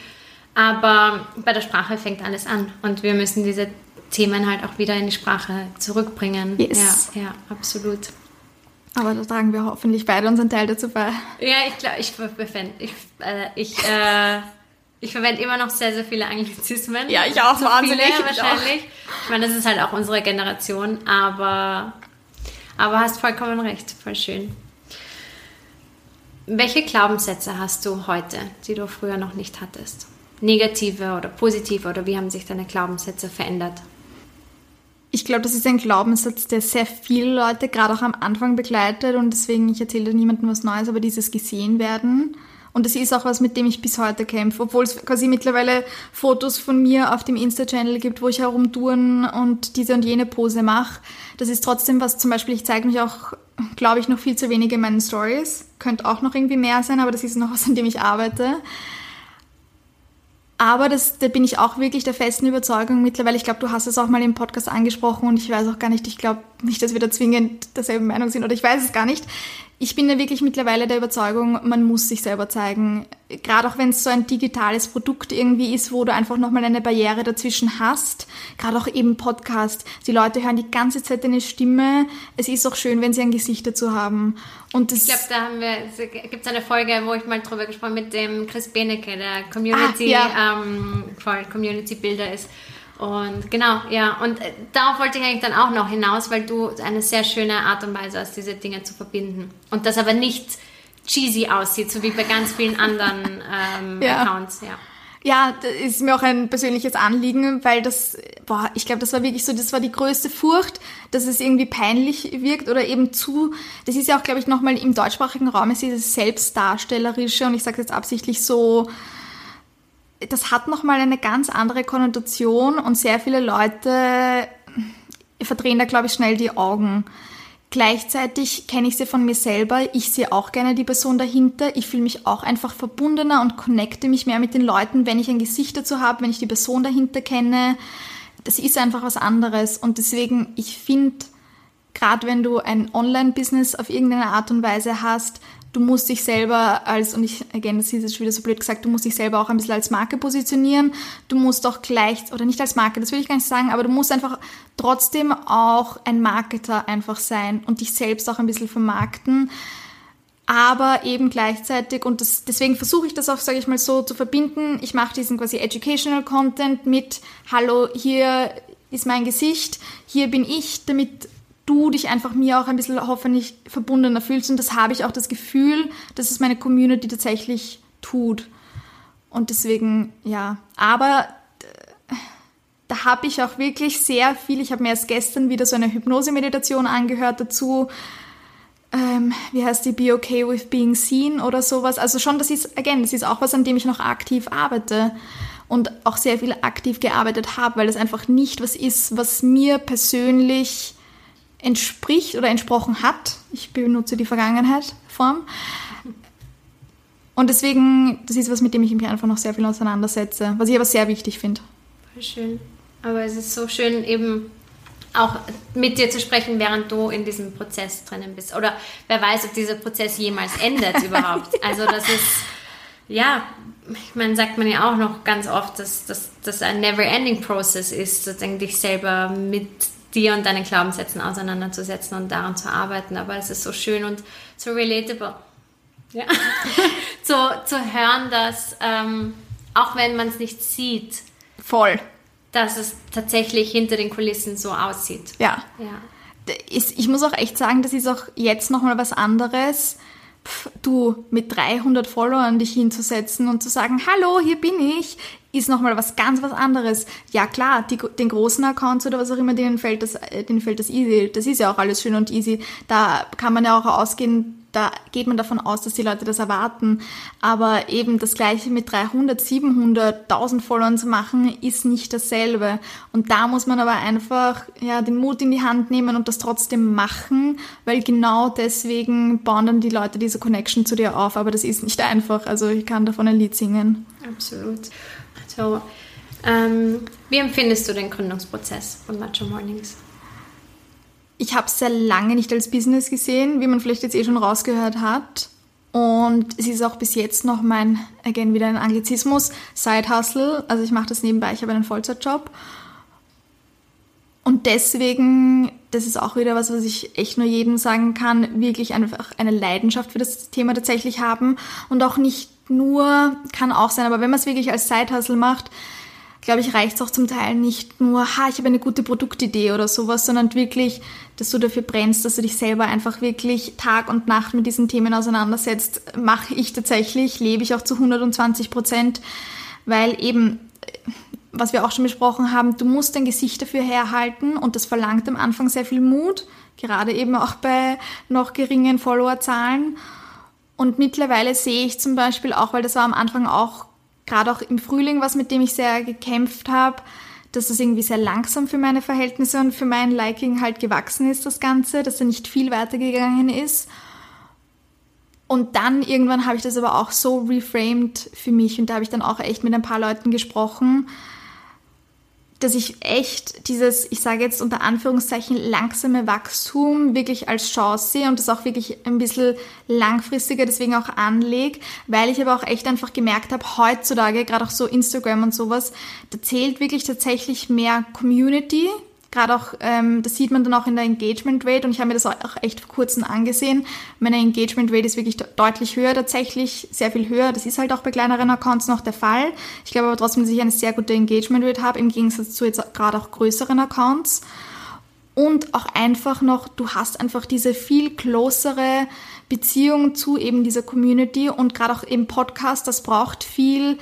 Aber bei der Sprache fängt alles an. Und wir müssen diese Themen halt auch wieder in die Sprache zurückbringen. Yes. Ja, ja, absolut. Aber da tragen wir hoffentlich beide unseren Teil dazu bei. Ja, ich glaube, ich, ich, äh, ich äh, ich verwende immer noch sehr, sehr viele Anglizismen. Ja, ich auch, Zu wahnsinnig. Viele, wahrscheinlich. Ich, ich meine, das ist halt auch unsere Generation, aber, aber hast vollkommen recht, voll schön. Welche Glaubenssätze hast du heute, die du früher noch nicht hattest? Negative oder positive oder wie haben sich deine Glaubenssätze verändert? Ich glaube, das ist ein Glaubenssatz, der sehr viele Leute gerade auch am Anfang begleitet und deswegen, ich erzähle niemandem was Neues, aber dieses gesehen werden und das ist auch was, mit dem ich bis heute kämpfe, obwohl es quasi mittlerweile Fotos von mir auf dem Insta-Channel gibt, wo ich herumtouren und diese und jene Pose mache. Das ist trotzdem was, zum Beispiel, ich zeige mich auch, glaube ich, noch viel zu wenig in meinen Stories. Könnte auch noch irgendwie mehr sein, aber das ist noch was, an dem ich arbeite. Aber das, da bin ich auch wirklich der festen Überzeugung mittlerweile. Ich glaube, du hast es auch mal im Podcast angesprochen und ich weiß auch gar nicht, ich glaube nicht, dass wir da zwingend derselben Meinung sind oder ich weiß es gar nicht ich bin ja wirklich mittlerweile der Überzeugung, man muss sich selber zeigen. Gerade auch wenn es so ein digitales Produkt irgendwie ist, wo du einfach nochmal eine Barriere dazwischen hast. Gerade auch eben Podcast. Die Leute hören die ganze Zeit deine Stimme. Es ist auch schön, wenn sie ein Gesicht dazu haben. Und ich glaube, da haben wir, gibt es eine Folge, wo ich mal drüber gesprochen mit dem Chris Benecke, der Community, ah, ja. ähm, Community Builder ist. Und genau, ja. Und äh, darauf wollte ich eigentlich dann auch noch hinaus, weil du eine sehr schöne Art und Weise hast, diese Dinge zu verbinden. Und das aber nicht cheesy aussieht, so wie bei ganz vielen anderen ähm, ja. Accounts, ja. Ja, das ist mir auch ein persönliches Anliegen, weil das, boah, ich glaube, das war wirklich so, das war die größte Furcht, dass es irgendwie peinlich wirkt oder eben zu, das ist ja auch, glaube ich, nochmal im deutschsprachigen Raum, ist dieses Selbstdarstellerische und ich sage jetzt absichtlich so, das hat nochmal eine ganz andere Konnotation und sehr viele Leute verdrehen da, glaube ich, schnell die Augen. Gleichzeitig kenne ich sie von mir selber. Ich sehe auch gerne die Person dahinter. Ich fühle mich auch einfach verbundener und connecte mich mehr mit den Leuten, wenn ich ein Gesicht dazu habe, wenn ich die Person dahinter kenne. Das ist einfach was anderes. Und deswegen, ich finde, gerade wenn du ein Online-Business auf irgendeine Art und Weise hast, du musst dich selber als, und ich, again, das ist jetzt schon wieder so blöd gesagt, du musst dich selber auch ein bisschen als Marke positionieren. Du musst auch gleich, oder nicht als Marke, das will ich gar nicht sagen, aber du musst einfach trotzdem auch ein Marketer einfach sein und dich selbst auch ein bisschen vermarkten. Aber eben gleichzeitig, und das, deswegen versuche ich das auch, sage ich mal so, zu verbinden. Ich mache diesen quasi Educational Content mit, hallo, hier ist mein Gesicht, hier bin ich, damit du dich einfach mir auch ein bisschen hoffentlich verbundener fühlst. Und das habe ich auch das Gefühl, dass es meine Community tatsächlich tut. Und deswegen, ja, aber äh, da habe ich auch wirklich sehr viel. Ich habe mir erst gestern wieder so eine Hypnose-Meditation angehört dazu. Ähm, wie heißt die Be Okay with Being Seen oder sowas. Also schon, das ist, again, das ist auch was, an dem ich noch aktiv arbeite und auch sehr viel aktiv gearbeitet habe, weil das einfach nicht was ist, was mir persönlich entspricht oder entsprochen hat. Ich benutze die Vergangenheit-Form. Und deswegen, das ist was, mit dem ich mich einfach noch sehr viel auseinandersetze, was ich aber sehr wichtig finde. Voll schön. Aber es ist so schön, eben auch mit dir zu sprechen, während du in diesem Prozess drinnen bist. Oder wer weiß, ob dieser Prozess jemals endet überhaupt. Also das ist, ja, ich meine, sagt man ja auch noch ganz oft, dass das ein never-ending Process ist, sozusagen dich selber mit dir und deinen Glaubenssätzen auseinanderzusetzen und daran zu arbeiten. Aber es ist so schön und so relatable. Ja. zu, zu hören, dass ähm, auch wenn man es nicht sieht, voll, dass es tatsächlich hinter den Kulissen so aussieht. Ja. ja. Ich muss auch echt sagen, das ist auch jetzt nochmal was anderes. Pff, du mit 300 Followern dich hinzusetzen und zu sagen, hallo, hier bin ich, ist nochmal was ganz was anderes. Ja klar, die, den großen Accounts oder was auch immer, denen fällt, das, äh, denen fällt das easy. Das ist ja auch alles schön und easy. Da kann man ja auch ausgehen, da geht man davon aus, dass die Leute das erwarten. Aber eben das Gleiche mit 300, 700, 1000 Followern zu machen, ist nicht dasselbe. Und da muss man aber einfach ja, den Mut in die Hand nehmen und das trotzdem machen, weil genau deswegen bauen dann die Leute diese Connection zu dir auf. Aber das ist nicht einfach. Also ich kann davon ein Lied singen. Absolut. So, ähm, wie empfindest du den Gründungsprozess von Macho Mornings? Ich habe es sehr lange nicht als Business gesehen, wie man vielleicht jetzt eh schon rausgehört hat. Und es ist auch bis jetzt noch mein, again wieder ein Anglizismus, Side Hustle. Also ich mache das nebenbei, ich habe einen Vollzeitjob. Und deswegen, das ist auch wieder was, was ich echt nur jedem sagen kann, wirklich einfach eine Leidenschaft für das Thema tatsächlich haben und auch nicht nur, kann auch sein, aber wenn man es wirklich als Side Hustle macht, glaube ich, reicht es auch zum Teil nicht nur, ha, ich habe eine gute Produktidee oder sowas, sondern wirklich, dass du dafür brennst, dass du dich selber einfach wirklich Tag und Nacht mit diesen Themen auseinandersetzt. Mache ich tatsächlich, lebe ich auch zu 120 Prozent, weil eben, was wir auch schon besprochen haben, du musst dein Gesicht dafür herhalten und das verlangt am Anfang sehr viel Mut, gerade eben auch bei noch geringen Followerzahlen. Und mittlerweile sehe ich zum Beispiel auch, weil das war am Anfang auch gerade auch im Frühling was, mit dem ich sehr gekämpft habe, dass es irgendwie sehr langsam für meine Verhältnisse und für mein Liking halt gewachsen ist, das Ganze, dass er nicht viel weitergegangen ist. Und dann irgendwann habe ich das aber auch so reframed für mich und da habe ich dann auch echt mit ein paar Leuten gesprochen, dass ich echt dieses, ich sage jetzt unter Anführungszeichen, langsame Wachstum wirklich als Chance sehe und das auch wirklich ein bisschen langfristiger deswegen auch anlege, weil ich aber auch echt einfach gemerkt habe, heutzutage, gerade auch so Instagram und sowas, da zählt wirklich tatsächlich mehr Community Gerade auch, ähm, das sieht man dann auch in der Engagement Rate und ich habe mir das auch echt vor kurzem angesehen. Meine Engagement Rate ist wirklich deutlich höher tatsächlich, sehr viel höher. Das ist halt auch bei kleineren Accounts noch der Fall. Ich glaube aber trotzdem, dass ich eine sehr gute Engagement Rate habe, im Gegensatz zu jetzt gerade auch größeren Accounts. Und auch einfach noch, du hast einfach diese viel closere Beziehung zu eben dieser Community und gerade auch im Podcast, das braucht viel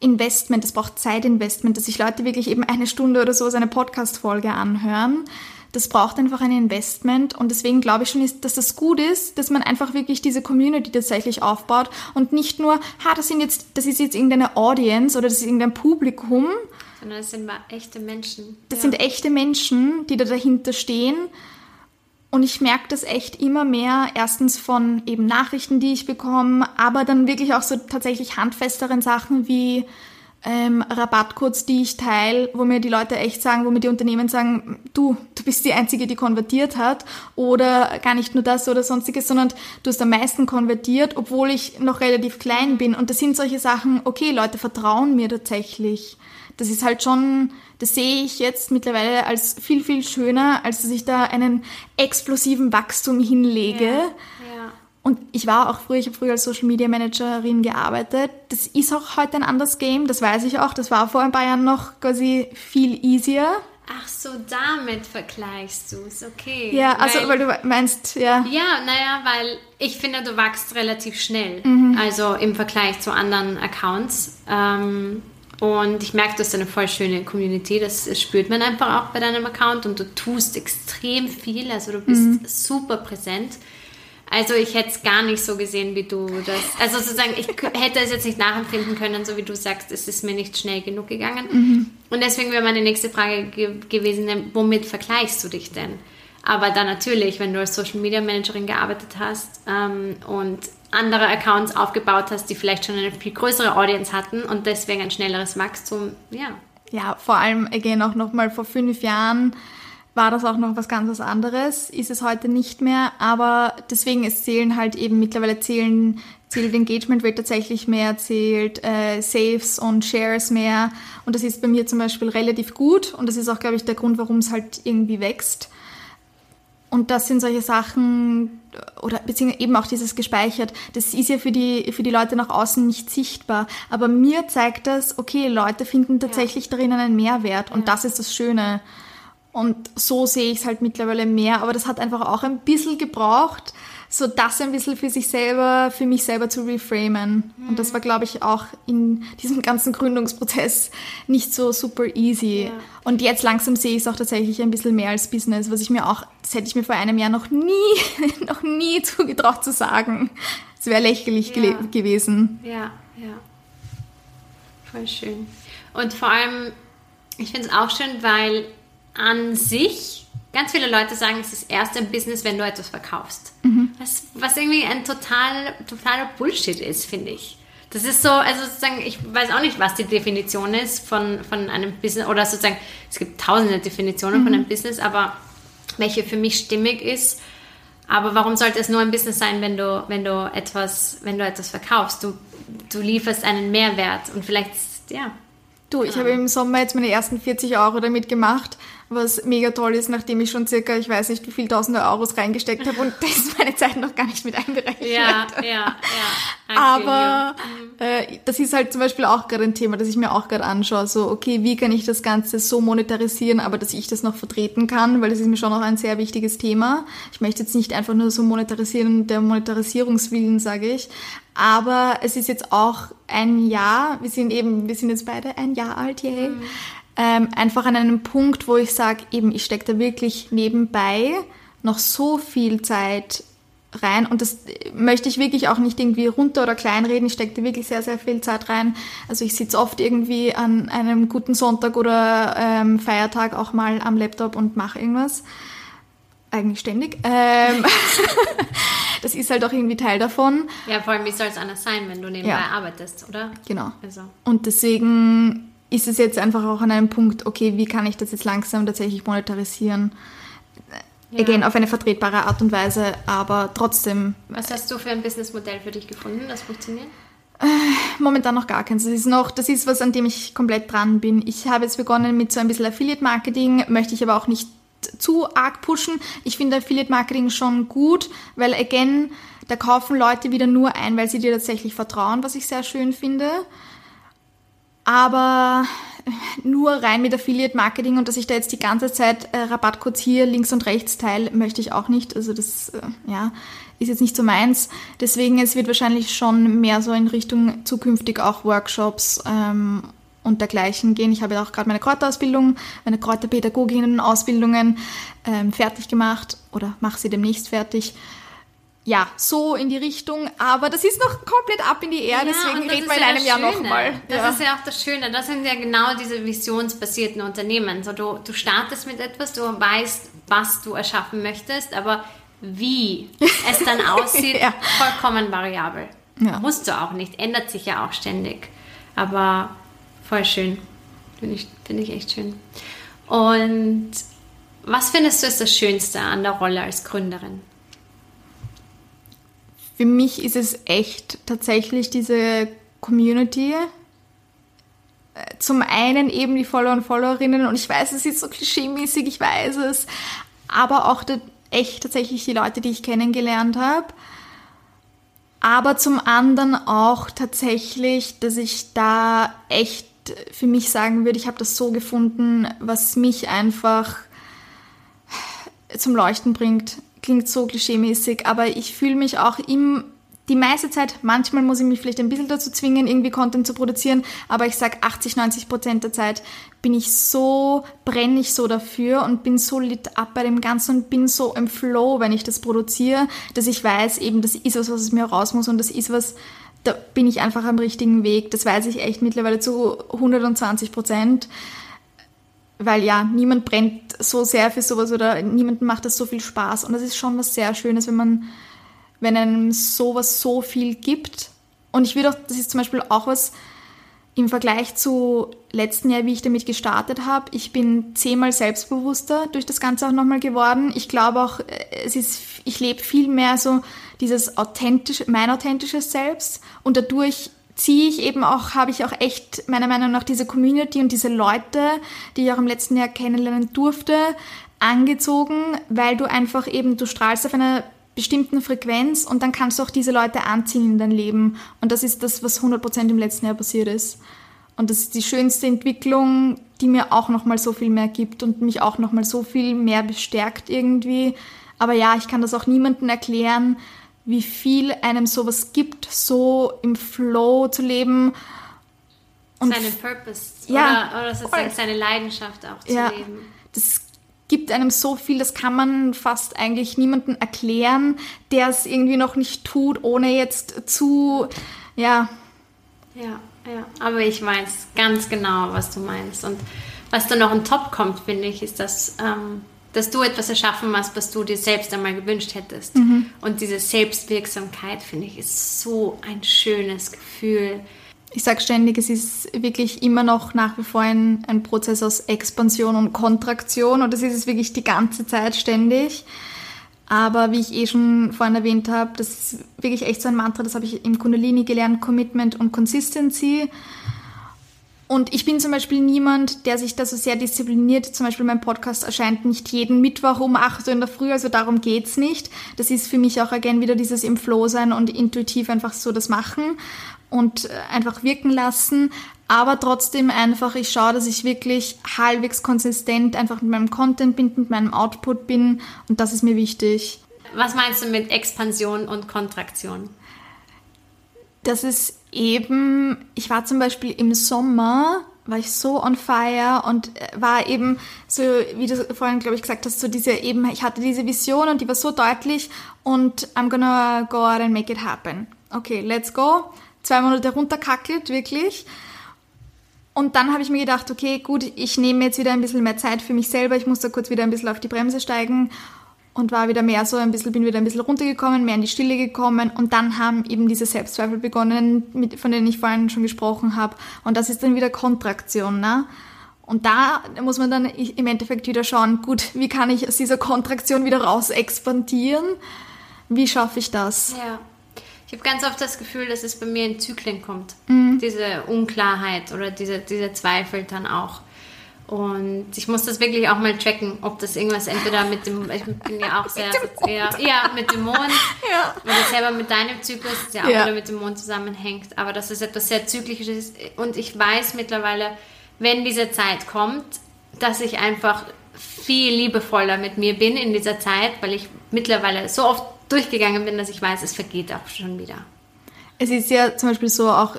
Investment, es braucht Zeitinvestment, dass sich Leute wirklich eben eine Stunde oder so eine Podcast-Folge anhören. Das braucht einfach ein Investment und deswegen glaube ich schon, dass das gut ist, dass man einfach wirklich diese Community tatsächlich aufbaut und nicht nur, ha, das sind jetzt, das ist jetzt irgendeine Audience oder das ist irgendein Publikum. Sondern das sind echte Menschen. Das ja. sind echte Menschen, die da dahinter stehen und ich merke das echt immer mehr, erstens von eben Nachrichten, die ich bekomme, aber dann wirklich auch so tatsächlich handfesteren Sachen wie ähm, Rabattcodes, die ich teile, wo mir die Leute echt sagen, wo mir die Unternehmen sagen, du, du bist die Einzige, die konvertiert hat oder gar nicht nur das oder sonstiges, sondern du hast am meisten konvertiert, obwohl ich noch relativ klein bin. Und das sind solche Sachen, okay, Leute vertrauen mir tatsächlich. Das ist halt schon das sehe ich jetzt mittlerweile als viel, viel schöner, als dass ich da einen explosiven Wachstum hinlege. Ja, ja. Und ich war auch früher, ich habe früher als Social Media Managerin gearbeitet. Das ist auch heute ein anderes Game, das weiß ich auch. Das war vor ein paar Jahren noch quasi viel easier. Ach so, damit vergleichst du es, okay. Ja, also weil, weil, du meinst, ja. Ja, naja, weil ich finde, du wachst relativ schnell. Mhm. Also im Vergleich zu anderen Accounts. Ähm, und ich merke, du hast eine voll schöne Community. Das spürt man einfach auch bei deinem Account und du tust extrem viel. Also du bist mhm. super präsent. Also ich hätte es gar nicht so gesehen, wie du das. Also sozusagen, ich hätte es jetzt nicht nachempfinden können, so wie du sagst, es ist mir nicht schnell genug gegangen. Mhm. Und deswegen wäre meine nächste Frage ge gewesen, womit vergleichst du dich denn? Aber dann natürlich, wenn du als Social Media Managerin gearbeitet hast ähm, und andere Accounts aufgebaut hast, die vielleicht schon eine viel größere Audience hatten und deswegen ein schnelleres Wachstum, ja. Ja, vor allem, again, auch nochmal vor fünf Jahren war das auch noch was ganz was anderes, ist es heute nicht mehr, aber deswegen es zählen halt eben mittlerweile zählen zählt Engagement Rate tatsächlich mehr, zählt äh, Saves und Shares mehr und das ist bei mir zum Beispiel relativ gut und das ist auch, glaube ich, der Grund, warum es halt irgendwie wächst. Und das sind solche Sachen, oder beziehungsweise eben auch dieses gespeichert, das ist ja für die, für die Leute nach außen nicht sichtbar. Aber mir zeigt das, okay, Leute finden tatsächlich ja. darin einen Mehrwert und ja. das ist das Schöne. Und so sehe ich es halt mittlerweile mehr, aber das hat einfach auch ein bisschen gebraucht, so das ein bisschen für sich selber, für mich selber zu reframen. Mhm. Und das war, glaube ich, auch in diesem ganzen Gründungsprozess nicht so super easy. Ja. Und jetzt langsam sehe ich es auch tatsächlich ein bisschen mehr als Business, was ich mir auch, das hätte ich mir vor einem Jahr noch nie, noch nie zugetraut zu sagen. Es wäre lächerlich ja. gewesen. Ja, ja. Voll schön. Und vor allem, ich finde es auch schön, weil an sich Ganz viele Leute sagen, es ist erst ein Business, wenn du etwas verkaufst. Mhm. Was, was irgendwie ein total, totaler Bullshit ist, finde ich. Das ist so, also sozusagen, ich weiß auch nicht, was die Definition ist von, von einem Business, oder sozusagen, es gibt tausende Definitionen mhm. von einem Business, aber welche für mich stimmig ist. Aber warum sollte es nur ein Business sein, wenn du, wenn du etwas, wenn du etwas verkaufst? Du, du lieferst einen Mehrwert und vielleicht, ja. Du, ich habe im Sommer jetzt meine ersten 40 Euro damit gemacht was mega toll ist, nachdem ich schon circa, ich weiß nicht, wie viel tausende Euros reingesteckt habe und das ist meine Zeit noch gar nicht mit einberechnet. Ja, ja, ja. Aber äh, das ist halt zum Beispiel auch gerade ein Thema, das ich mir auch gerade anschaue. So, okay, wie kann ich das Ganze so monetarisieren, aber dass ich das noch vertreten kann, weil das ist mir schon noch ein sehr wichtiges Thema. Ich möchte jetzt nicht einfach nur so monetarisieren, der Monetarisierungswillen, sage ich. Aber es ist jetzt auch ein Jahr, wir sind eben, wir sind jetzt beide ein Jahr alt, yay. Mhm ähm, einfach an einem Punkt, wo ich sage, eben, ich stecke da wirklich nebenbei noch so viel Zeit rein und das möchte ich wirklich auch nicht irgendwie runter oder kleinreden. Ich stecke da wirklich sehr, sehr viel Zeit rein. Also ich sitze oft irgendwie an einem guten Sonntag oder ähm, Feiertag auch mal am Laptop und mache irgendwas. Eigentlich ständig. Ähm, das ist halt auch irgendwie Teil davon. Ja, vor allem, wie soll es anders sein, wenn du nebenbei ja. arbeitest, oder? Genau. Also. Und deswegen ist es jetzt einfach auch an einem Punkt, okay, wie kann ich das jetzt langsam tatsächlich monetarisieren? Ja. Again, auf eine vertretbare Art und Weise, aber trotzdem. Was hast du für ein Businessmodell für dich gefunden, das funktioniert? Äh, momentan noch gar keins. Das ist noch, das ist was, an dem ich komplett dran bin. Ich habe jetzt begonnen mit so ein bisschen Affiliate-Marketing, möchte ich aber auch nicht zu arg pushen. Ich finde Affiliate-Marketing schon gut, weil again, da kaufen Leute wieder nur ein, weil sie dir tatsächlich vertrauen, was ich sehr schön finde aber nur rein mit Affiliate Marketing und dass ich da jetzt die ganze Zeit äh, Rabattcodes hier links und rechts teile, möchte ich auch nicht. Also das äh, ja, ist jetzt nicht so meins. Deswegen es wird wahrscheinlich schon mehr so in Richtung zukünftig auch Workshops ähm, und dergleichen gehen. Ich habe ja auch gerade meine Kräuterausbildung, meine Kräuterpädagoginnen-Ausbildungen ähm, fertig gemacht oder mache sie demnächst fertig ja, so in die Richtung, aber das ist noch komplett ab in die Erde, ja, deswegen reden wir in einem Jahr nochmal. Das ja. ist ja auch das Schöne, das sind ja genau diese visionsbasierten Unternehmen. So, du, du startest mit etwas, du weißt, was du erschaffen möchtest, aber wie es dann aussieht, vollkommen variabel. Ja. Musst du auch nicht, ändert sich ja auch ständig. Aber voll schön. Finde ich, find ich echt schön. Und was findest du ist das Schönste an der Rolle als Gründerin? Für mich ist es echt tatsächlich diese Community. Äh, zum einen eben die Follower und Followerinnen und ich weiß, es ist so klischeemäßig, ich weiß es, aber auch echt tatsächlich die Leute, die ich kennengelernt habe. Aber zum anderen auch tatsächlich, dass ich da echt für mich sagen würde, ich habe das so gefunden, was mich einfach zum Leuchten bringt klingt so klischeemäßig, aber ich fühle mich auch im die meiste Zeit, manchmal muss ich mich vielleicht ein bisschen dazu zwingen, irgendwie Content zu produzieren, aber ich sage 80, 90 Prozent der Zeit bin ich so, brenne ich so dafür und bin so lit ab bei dem Ganzen und bin so im Flow, wenn ich das produziere, dass ich weiß, eben, das ist was, was es mir raus muss und das ist was, da bin ich einfach am richtigen Weg. Das weiß ich echt mittlerweile zu 120 Prozent weil ja, niemand brennt so sehr für sowas oder niemandem macht das so viel Spaß. Und das ist schon was sehr Schönes, wenn man, wenn einem sowas so viel gibt. Und ich würde auch, das ist zum Beispiel auch was, im Vergleich zu letzten Jahr, wie ich damit gestartet habe, ich bin zehnmal selbstbewusster durch das Ganze auch nochmal geworden. Ich glaube auch, äh, es ist, ich lebe viel mehr so dieses authentische, mein authentisches Selbst und dadurch ziehe ich eben auch, habe ich auch echt meiner Meinung nach diese Community und diese Leute, die ich auch im letzten Jahr kennenlernen durfte, angezogen, weil du einfach eben, du strahlst auf einer bestimmten Frequenz und dann kannst du auch diese Leute anziehen in dein Leben. Und das ist das, was 100% im letzten Jahr passiert ist. Und das ist die schönste Entwicklung, die mir auch nochmal so viel mehr gibt und mich auch nochmal so viel mehr bestärkt irgendwie. Aber ja, ich kann das auch niemandem erklären, wie viel einem sowas gibt, so im Flow zu leben. Und Seinen Purpose ja, oder, oder sozusagen seine Leidenschaft auch zu ja, leben. Das gibt einem so viel, das kann man fast eigentlich niemandem erklären, der es irgendwie noch nicht tut, ohne jetzt zu, ja. Ja, ja, aber ich weiß ganz genau, was du meinst. Und was dann noch on top kommt, finde ich, ist, dass ähm, dass du etwas erschaffen hast, was du dir selbst einmal gewünscht hättest. Mhm. Und diese Selbstwirksamkeit, finde ich, ist so ein schönes Gefühl. Ich sage ständig, es ist wirklich immer noch nach wie vor ein, ein Prozess aus Expansion und Kontraktion und das ist es wirklich die ganze Zeit ständig. Aber wie ich eh schon vorhin erwähnt habe, das ist wirklich echt so ein Mantra, das habe ich im Kundalini gelernt, Commitment und Consistency. Und ich bin zum Beispiel niemand, der sich da so sehr diszipliniert. Zum Beispiel mein Podcast erscheint nicht jeden Mittwoch um 8 Uhr in der Früh, also darum geht's nicht. Das ist für mich auch again wieder dieses im Flow sein und intuitiv einfach so das machen und äh, einfach wirken lassen. Aber trotzdem einfach, ich schaue, dass ich wirklich halbwegs konsistent einfach mit meinem Content bin, mit meinem Output bin und das ist mir wichtig. Was meinst du mit Expansion und Kontraktion? Das ist eben, ich war zum Beispiel im Sommer, war ich so on fire und war eben so, wie du vorhin, glaube ich, gesagt hast, so diese eben, ich hatte diese Vision und die war so deutlich und I'm gonna go out and make it happen. Okay, let's go. Zwei Monate runterkackelt, wirklich. Und dann habe ich mir gedacht, okay, gut, ich nehme jetzt wieder ein bisschen mehr Zeit für mich selber. Ich muss da kurz wieder ein bisschen auf die Bremse steigen und war wieder mehr so ein bisschen, bin wieder ein bisschen runtergekommen, mehr in die Stille gekommen und dann haben eben diese Selbstzweifel begonnen, mit, von denen ich vorhin schon gesprochen habe. Und das ist dann wieder Kontraktion, ne? Und da muss man dann im Endeffekt wieder schauen, gut, wie kann ich aus dieser Kontraktion wieder raus expandieren? Wie schaffe ich das? Ja. Ich habe ganz oft das Gefühl, dass es bei mir in Zyklen kommt. Mhm. Diese Unklarheit oder diese, diese Zweifel dann auch. Und ich muss das wirklich auch mal checken, ob das irgendwas entweder mit dem, ich bin ja auch sehr, sehr ja, mit dem Mond, ja. oder selber mit deinem Zyklus, der auch ja. wieder mit dem Mond zusammenhängt, aber das ist etwas sehr Zyklisches. Und ich weiß mittlerweile, wenn diese Zeit kommt, dass ich einfach viel liebevoller mit mir bin in dieser Zeit, weil ich mittlerweile so oft durchgegangen bin, dass ich weiß, es vergeht auch schon wieder. Es ist ja zum Beispiel so auch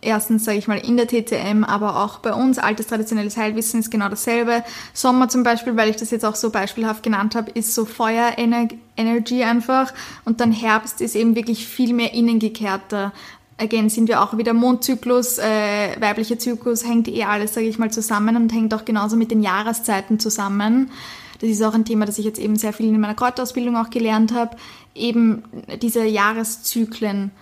erstens, sage ich mal, in der TCM, aber auch bei uns, altes traditionelles Heilwissen ist genau dasselbe. Sommer zum Beispiel, weil ich das jetzt auch so beispielhaft genannt habe, ist so Feuer-Energy einfach. Und dann Herbst ist eben wirklich viel mehr innengekehrter. Again sind wir auch wieder Mondzyklus, äh, weiblicher Zyklus, hängt eh alles, sage ich mal, zusammen und hängt auch genauso mit den Jahreszeiten zusammen. Das ist auch ein Thema, das ich jetzt eben sehr viel in meiner Kräuterausbildung auch gelernt habe. Eben diese Jahreszyklen.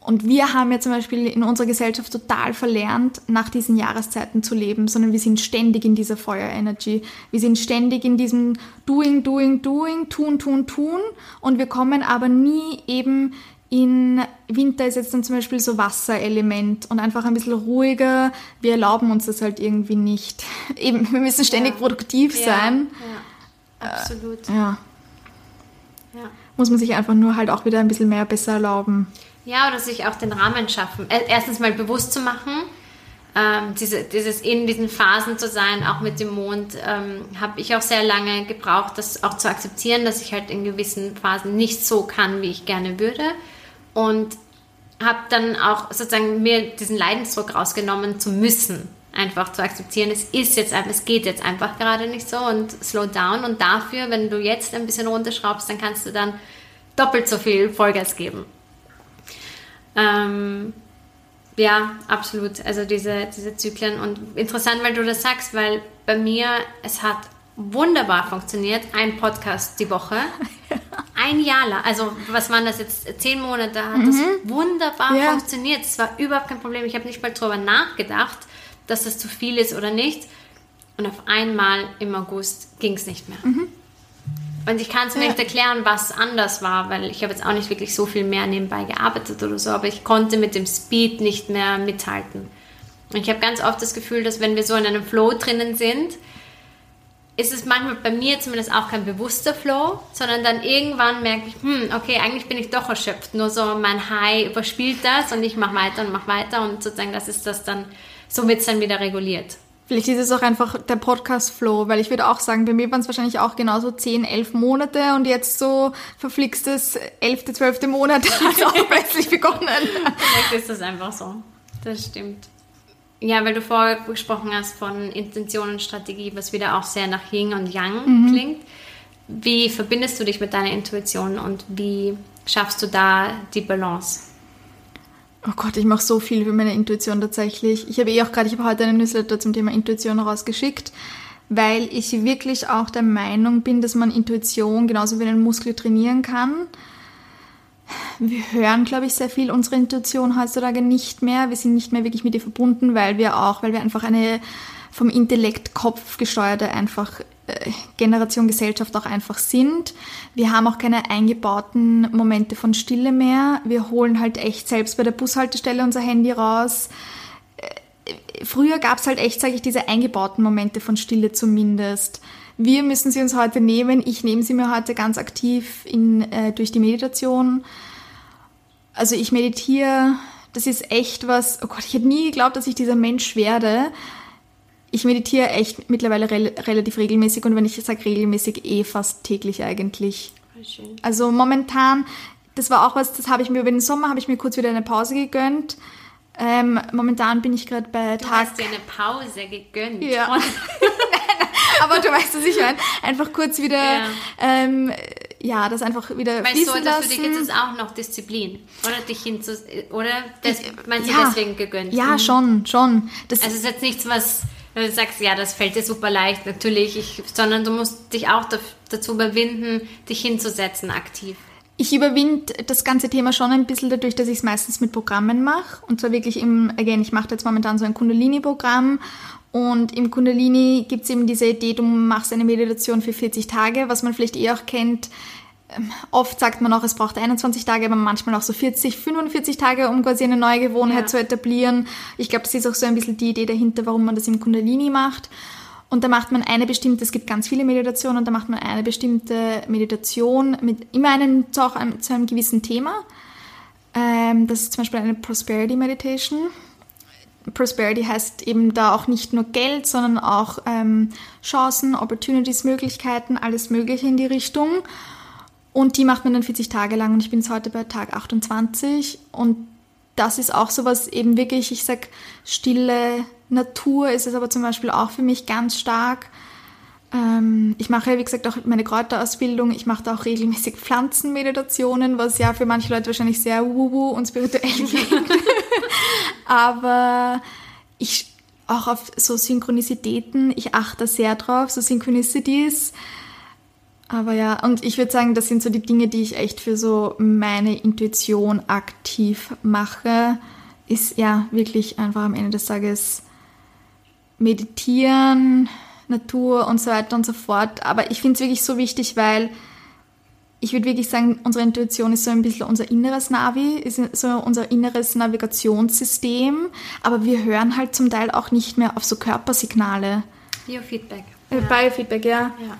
Und wir haben ja zum Beispiel in unserer Gesellschaft total verlernt, nach diesen Jahreszeiten zu leben, sondern wir sind ständig in dieser Feuer-Energy. Wir sind ständig in diesem Doing, Doing, Doing, Tun, Tun, Tun. Und wir kommen aber nie eben in Winter ist jetzt dann zum Beispiel so Wasserelement und einfach ein bisschen ruhiger. Wir erlauben uns das halt irgendwie nicht. Eben, wir müssen ständig ja. produktiv sein. Ja, ja. absolut. Äh, ja. ja. Muss man sich einfach nur halt auch wieder ein bisschen mehr besser erlauben. Ja, oder sich auch den Rahmen schaffen. Erstens mal bewusst zu machen, ähm, diese, dieses in diesen Phasen zu sein, auch mit dem Mond, ähm, habe ich auch sehr lange gebraucht, das auch zu akzeptieren, dass ich halt in gewissen Phasen nicht so kann, wie ich gerne würde. Und habe dann auch sozusagen mir diesen Leidensdruck rausgenommen, zu müssen, einfach zu akzeptieren, es ist jetzt einfach, es geht jetzt einfach gerade nicht so und slow down. Und dafür, wenn du jetzt ein bisschen runterschraubst, dann kannst du dann doppelt so viel Vollgas geben. Ähm, ja, absolut. Also diese, diese Zyklen. Und interessant, weil du das sagst, weil bei mir, es hat wunderbar funktioniert. Ein Podcast die Woche. ein Jahr lang, also was waren das jetzt, zehn Monate, hat das wunderbar Ja. funktioniert. Es war überhaupt kein Problem. Ich habe nicht mal drüber nachgedacht, dass das zu viel ist oder nicht. Und auf einmal im August ging es nicht mehr. Und ich kann es mir Ja. nicht erklären, was anders war, weil ich habe jetzt auch nicht wirklich so viel mehr nebenbei gearbeitet oder so, aber ich konnte mit dem Speed nicht mehr mithalten. Und ich habe ganz oft das Gefühl, dass wenn wir so in einem Flow drinnen sind, ist es manchmal bei mir zumindest auch kein bewusster Flow, sondern dann irgendwann merke ich, hm, okay, eigentlich bin ich doch erschöpft. Nur so mein High überspielt das und ich mache weiter und mache weiter und sozusagen das ist das dann, so wird es dann wieder reguliert. Vielleicht ist es auch einfach der Podcast-Flow, weil ich würde auch sagen, bei mir waren es wahrscheinlich auch genauso 10, 11 Monate und jetzt so verflixtes 11., 12. Monat hat es auch plötzlich begonnen. Vielleicht ist das einfach so. Das stimmt. Ja, weil du vorher gesprochen hast von Intention und Strategie, was wieder auch sehr nach Yin und Yang klingt. Wie verbindest du dich mit deiner Intuition und wie schaffst du da die Balance? Oh Gott, ich mache so viel für meine Intuition tatsächlich. Ich habe eh auch gerade, ich habe heute einen Newsletter zum Thema Intuition rausgeschickt, weil ich wirklich auch der Meinung bin, dass man Intuition genauso wie einen Muskel trainieren kann. Wir hören, glaube ich, sehr viel unsere Intuition heutzutage nicht mehr. Wir sind nicht mehr wirklich mit ihr verbunden, weil wir auch, weil wir einfach eine vom Intellekt Kopf gesteuerte einfach Generation Gesellschaft auch einfach sind. Wir haben auch keine eingebauten Momente von Stille mehr. Wir holen halt echt selbst bei der Bushaltestelle unser Handy raus. Äh, Früher gab es halt echt, sage ich, diese eingebauten Momente von Stille zumindest. Wir müssen sie uns heute nehmen. Ich nehme sie mir heute ganz aktiv in, äh, durch die Meditation. Also ich meditiere, das ist echt was, oh Gott, ich hätte nie geglaubt, dass ich dieser Mensch werde. Ich meditiere echt mittlerweile rel relativ regelmäßig und wenn ich sage regelmäßig, eh fast täglich eigentlich. Also momentan, das war auch was, das habe ich mir über den Sommer, habe ich mir kurz wieder eine Pause gegönnt. Ähm, momentan bin ich gerade bei Du Tag... hast dir eine Pause gegönnt. Ja. Aber du weißt, was ich meine. Einfach kurz wieder, Ja. ähm, ja, das einfach wieder Meinst du, fließen dass lassen. für dich ist es auch noch Disziplin? Oder dich hinzu... Oder das, meinst du ja. deswegen gegönnt? Ja, Mhm. schon, schon. Das, Also es ist jetzt nichts, was du sagst, ja, das fällt dir super leicht, natürlich, ich, sondern du musst dich auch dazu überwinden, dich hinzusetzen aktiv. Ich überwinde das ganze Thema schon ein bisschen dadurch, dass ich es meistens mit Programmen mache. Und zwar wirklich im, again, ich mache jetzt momentan so ein Kundalini-Programm. Und im Kundalini gibt es eben diese Idee, du machst eine Meditation für 40 Tage, was man vielleicht eh auch kennt. Ähm, Oft sagt man auch, es braucht 21 Tage, aber manchmal auch so 40, 45 Tage, um quasi eine neue Gewohnheit Ja. zu etablieren. Ich glaube, das ist auch so ein bisschen die Idee dahinter, warum man das im Kundalini macht. Und da macht man eine bestimmte, es gibt ganz viele Meditationen, und da macht man eine bestimmte Meditation mit immer einem, zu, auch einem, zu einem gewissen Thema. Ähm, das ist zum Beispiel eine Prosperity Meditation. Prosperity heißt eben da auch nicht nur Geld, sondern auch ähm, Chancen, Opportunities, Möglichkeiten, alles Mögliche in die Richtung. Und die macht man dann 40 Tage lang und ich bin jetzt heute bei Tag 28 und das ist auch sowas eben wirklich, ich sag, stille Natur ist es aber zum Beispiel auch für mich ganz stark. Ähm, ich mache wie gesagt, auch meine Kräuterausbildung. Ich mache da auch regelmäßig Pflanzenmeditationen, was ja für manche Leute wahrscheinlich sehr wuhu und spirituell klingt. aber ich auch auf so Synchronizitäten, ich achte sehr drauf, so Synchronicities. Aber ja, und ich würde sagen, das sind so die Dinge, die ich echt für so meine Intuition aktiv mache. Ist ja wirklich einfach am Ende des Tages meditieren, Natur und so weiter und so fort. Aber ich finde es wirklich so wichtig, weil ich würde wirklich sagen, unsere Intuition ist so ein bisschen unser inneres Navi, ist so unser inneres Navigationssystem. Aber wir hören halt zum Teil auch nicht mehr auf so Körpersignale. Biofeedback. Äh, Biofeedback, ja. Ja.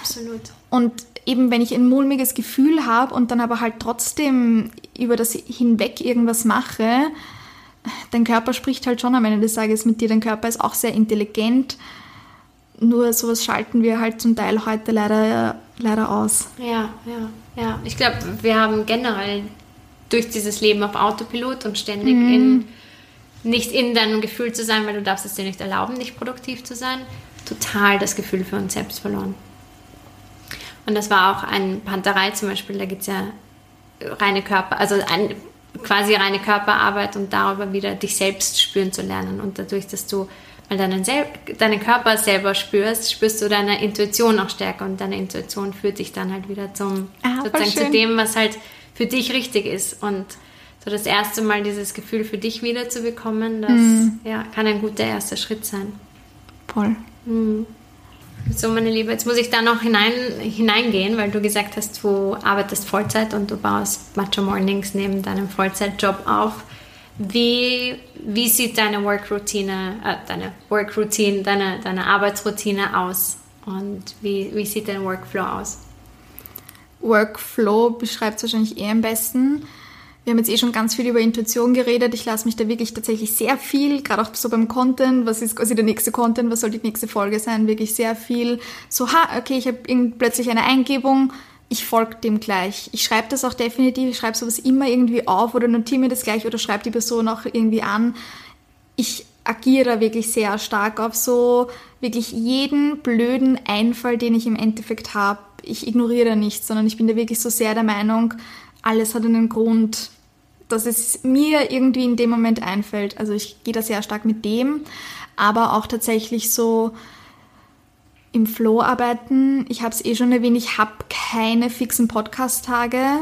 Absolut. Und eben wenn ich ein mulmiges Gefühl habe und dann aber halt trotzdem über das hinweg irgendwas mache, dein Körper spricht halt schon am Ende des Tages mit dir. Dein Körper ist auch sehr intelligent. Nur sowas schalten wir halt zum Teil heute leider, leider aus. Ja, ja, ja. Ich glaube, wir haben generell durch dieses Leben auf Autopilot und ständig in, nicht in deinem Gefühl zu sein, weil du darfst es dir nicht erlauben, nicht produktiv zu sein, total das Gefühl für uns selbst verloren. Und das war auch ein Panterei zum Beispiel, da gibt es ja reine Körper, also ein, quasi reine Körperarbeit und darüber wieder dich selbst spüren zu lernen. Und dadurch, dass du weil deinen, Sel deinen Körper selber spürst, spürst du deine Intuition auch stärker und deine Intuition führt dich dann halt wieder zum, Ah, sozusagen zu dem, was halt für dich richtig ist. Und so das erste Mal dieses Gefühl für dich wieder zu bekommen, das Mhm. ja, kann ein guter erster Schritt sein. Voll. So, meine Liebe, jetzt muss ich da noch hinein, hineingehen, weil du gesagt hast, du arbeitest Vollzeit und du baust Macho Mornings neben deinem Vollzeitjob auf. Wie, wie sieht deine Workroutine, äh, deine Workroutine, deine, deine Arbeitsroutine aus? Und wie, wie sieht dein Workflow aus? Workflow beschreibt es wahrscheinlich eh am besten. Wir haben jetzt eh schon ganz viel über Intuition geredet. Ich lasse mich da wirklich tatsächlich sehr viel, gerade auch so beim Content, was ist quasi der nächste Content, was soll die nächste Folge sein, wirklich sehr viel so, ha, okay, ich habe plötzlich eine Eingebung, ich folge dem gleich. Ich schreibe das auch definitiv, ich schreibe sowas immer irgendwie auf oder notiere mir das gleich oder schreibe die Person auch irgendwie an. Ich agiere da wirklich sehr stark auf so wirklich jeden blöden Einfall, den ich im Endeffekt habe. Ich ignoriere da nichts, sondern ich bin da wirklich so sehr der Meinung, alles hat einen Grund, dass es mir irgendwie in dem Moment einfällt. Also ich gehe da sehr stark mit dem, aber auch tatsächlich so im Flow arbeiten. Ich habe es eh schon erwähnt, ich habe keine fixen Podcast-Tage.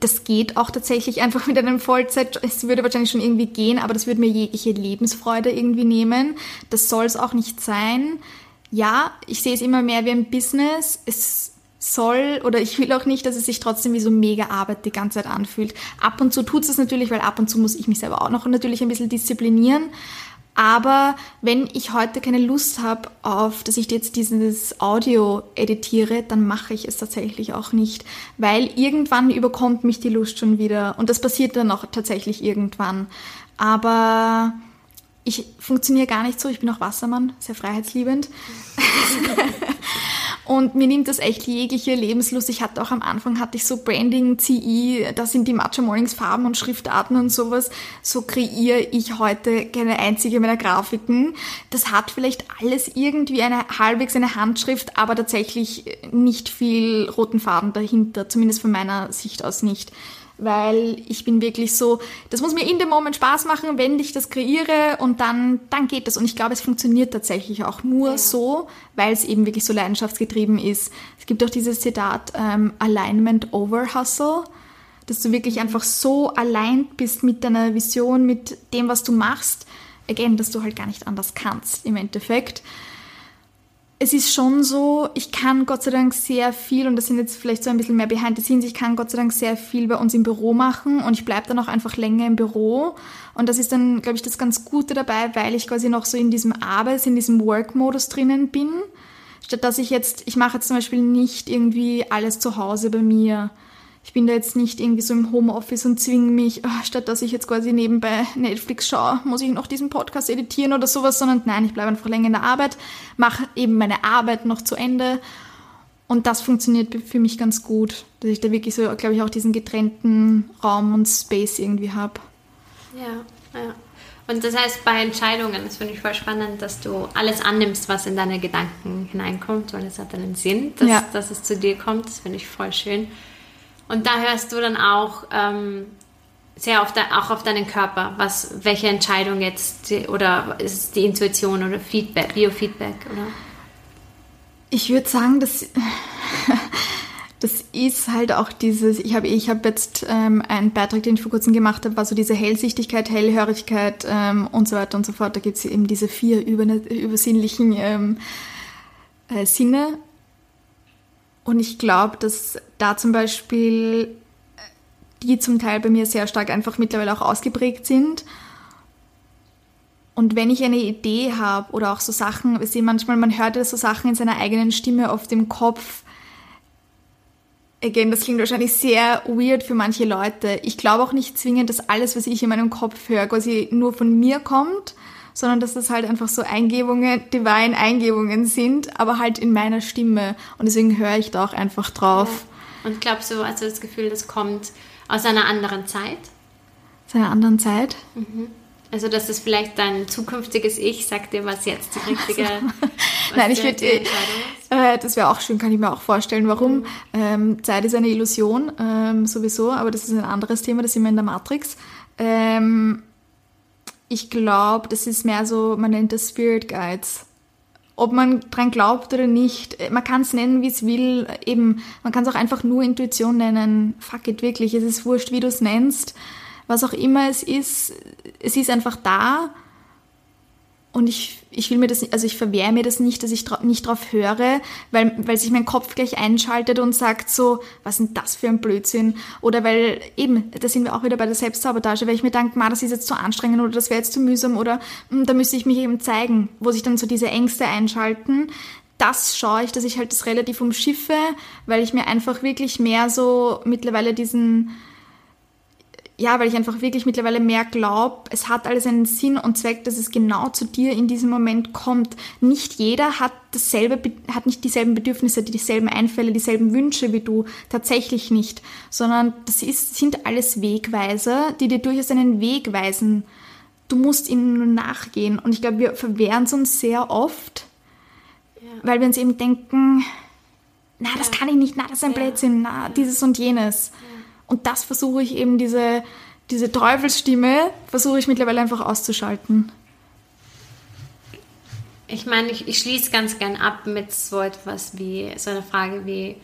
Das geht auch tatsächlich einfach mit einem Vollzeit. Es würde wahrscheinlich schon irgendwie gehen, aber das würde mir jegliche Lebensfreude irgendwie nehmen. Das soll es auch nicht sein. Ja, ich sehe es immer mehr wie ein Business. Es soll oder ich will auch nicht, dass es sich trotzdem wie so mega Arbeit die ganze Zeit anfühlt. Ab und zu tut es natürlich, weil ab und zu muss ich mich selber auch noch natürlich ein bisschen disziplinieren. Aber wenn ich heute keine Lust habe auf, dass ich jetzt dieses Audio editiere, dann mache ich es tatsächlich auch nicht, weil irgendwann überkommt mich die Lust schon wieder und das passiert dann auch tatsächlich irgendwann. Aber ich funktioniere gar nicht so, ich bin auch Wassermann, sehr freiheitsliebend. Und mir nimmt das echt jegliche Lebenslust. Ich hatte auch am Anfang hatte ich so Branding, CI, da sind die Matcha Mornings Farben und Schriftarten und sowas. So kreiere ich heute keine einzige meiner Grafiken. Das hat vielleicht alles irgendwie eine halbwegs eine Handschrift, aber tatsächlich nicht viel roten Faden dahinter, zumindest von meiner Sicht aus nicht weil ich bin wirklich so, das muss mir in dem Moment Spaß machen, wenn ich das kreiere und dann, dann geht das. Und ich glaube, es funktioniert tatsächlich auch nur ja. so, weil es eben wirklich so leidenschaftsgetrieben ist. Es gibt auch dieses Zitat, ähm, Alignment over Hustle, dass du wirklich einfach so allein bist mit deiner Vision, mit dem, was du machst. Again, dass du halt gar nicht anders kannst im Endeffekt es ist schon so, ich kann Gott sei Dank sehr viel, und das sind jetzt vielleicht so ein bisschen mehr behind the scenes, ich kann Gott sei Dank sehr viel bei uns im Büro machen und ich bleibe dann auch einfach länger im Büro. Und das ist dann, glaube ich, das ganz Gute dabei, weil ich quasi noch so in diesem Arbeits-, in diesem Work-Modus drinnen bin. Statt dass ich jetzt, ich mache jetzt zum Beispiel nicht irgendwie alles zu Hause bei mir. Ich bin da jetzt nicht irgendwie so im Homeoffice und zwinge mich, oh, statt dass ich jetzt quasi nebenbei Netflix schaue, muss ich noch diesen Podcast editieren oder sowas, sondern nein, ich bleibe einfach länger in der Arbeit, mache eben meine Arbeit noch zu Ende und das funktioniert für mich ganz gut, dass ich da wirklich so, glaube ich, auch diesen getrennten Raum und Space irgendwie habe. Ja, ja. Und das heißt, bei Entscheidungen, das finde ich voll spannend, dass du alles annimmst, was in deine Gedanken hineinkommt, weil es hat einen Sinn, dass, ja. dass es zu dir kommt. Das finde ich voll schön. Und da hörst du dann auch ähm, sehr de, auch auf deinen Körper, was, welche Entscheidung jetzt oder ist es die Intuition oder Feedback, Biofeedback oder? Ich würde sagen, dass das ist halt auch dieses, ich habe ich hab jetzt ähm, einen Beitrag, den ich vor kurzem gemacht habe, war so diese Hellsichtigkeit, Hellhörigkeit ähm, und so weiter und so fort. Da gibt es eben diese vier über, übersinnlichen ähm, äh, Sinne. Und ich glaube, dass da zum Beispiel die zum Teil bei mir sehr stark einfach mittlerweile auch ausgeprägt sind. Und wenn ich eine Idee habe oder auch so Sachen, wir sehen manchmal, man hört ja so Sachen in seiner eigenen Stimme auf dem Kopf. Again, das klingt wahrscheinlich sehr weird für manche Leute. Ich glaube auch nicht zwingend, dass alles, was ich in meinem Kopf höre, quasi nur von mir kommt, sondern dass das halt einfach so Eingebungen, divine Eingebungen sind, aber halt in meiner Stimme. Und deswegen höre ich da auch einfach drauf. Ja. Und glaubst du, also das Gefühl, das kommt aus einer anderen Zeit? Aus einer anderen Zeit? Mhm. Also, dass das vielleicht dein zukünftiges Ich sagt dir, was jetzt die richtige. Also. Nein, ich würde. Äh, das wäre auch schön, kann ich mir auch vorstellen. Warum? Mhm. Ähm, Zeit ist eine Illusion, ähm, sowieso, aber das ist ein anderes Thema, das sind wir in der Matrix. Ähm, ich glaube, das ist mehr so, man nennt das Spirit Guides. Ob man dran glaubt oder nicht, man kann es nennen, wie es will. Eben, man kann es auch einfach nur Intuition nennen. Fuck it, wirklich. Es ist wurscht, wie du es nennst. Was auch immer es ist, es ist einfach da und ich, ich will mir das, also ich verwehre mir das nicht, dass ich nicht drauf höre, weil, weil sich mein Kopf gleich einschaltet und sagt so, was ist denn das für ein Blödsinn? Oder weil eben, da sind wir auch wieder bei der Selbstsabotage, weil ich mir denke, ma, das ist jetzt zu anstrengend oder das wäre jetzt zu mühsam oder hm, da müsste ich mich eben zeigen, wo sich dann so diese Ängste einschalten. Das schaue ich, dass ich halt das relativ umschiffe, weil ich mir einfach wirklich mehr so mittlerweile diesen, ja, weil ich einfach wirklich mittlerweile mehr glaube, es hat alles einen Sinn und Zweck, dass es genau zu dir in diesem Moment kommt. Nicht jeder hat dasselbe, hat nicht dieselben Bedürfnisse, dieselben Einfälle, dieselben Wünsche wie du, tatsächlich nicht, sondern das ist, sind alles Wegweiser, die dir durchaus einen Weg weisen. Du musst ihnen nur nachgehen und ich glaube, wir verwehren es uns sehr oft, ja. weil wir uns eben denken, na, das ja. kann ich nicht, na, das ist ein ja. Blödsinn, na, dieses und jenes. Ja. Und das versuche ich eben, diese, diese Teufelsstimme, versuche ich mittlerweile einfach auszuschalten. Ich meine, ich, ich schließe ganz gern ab mit so etwas wie, so einer Frage wie,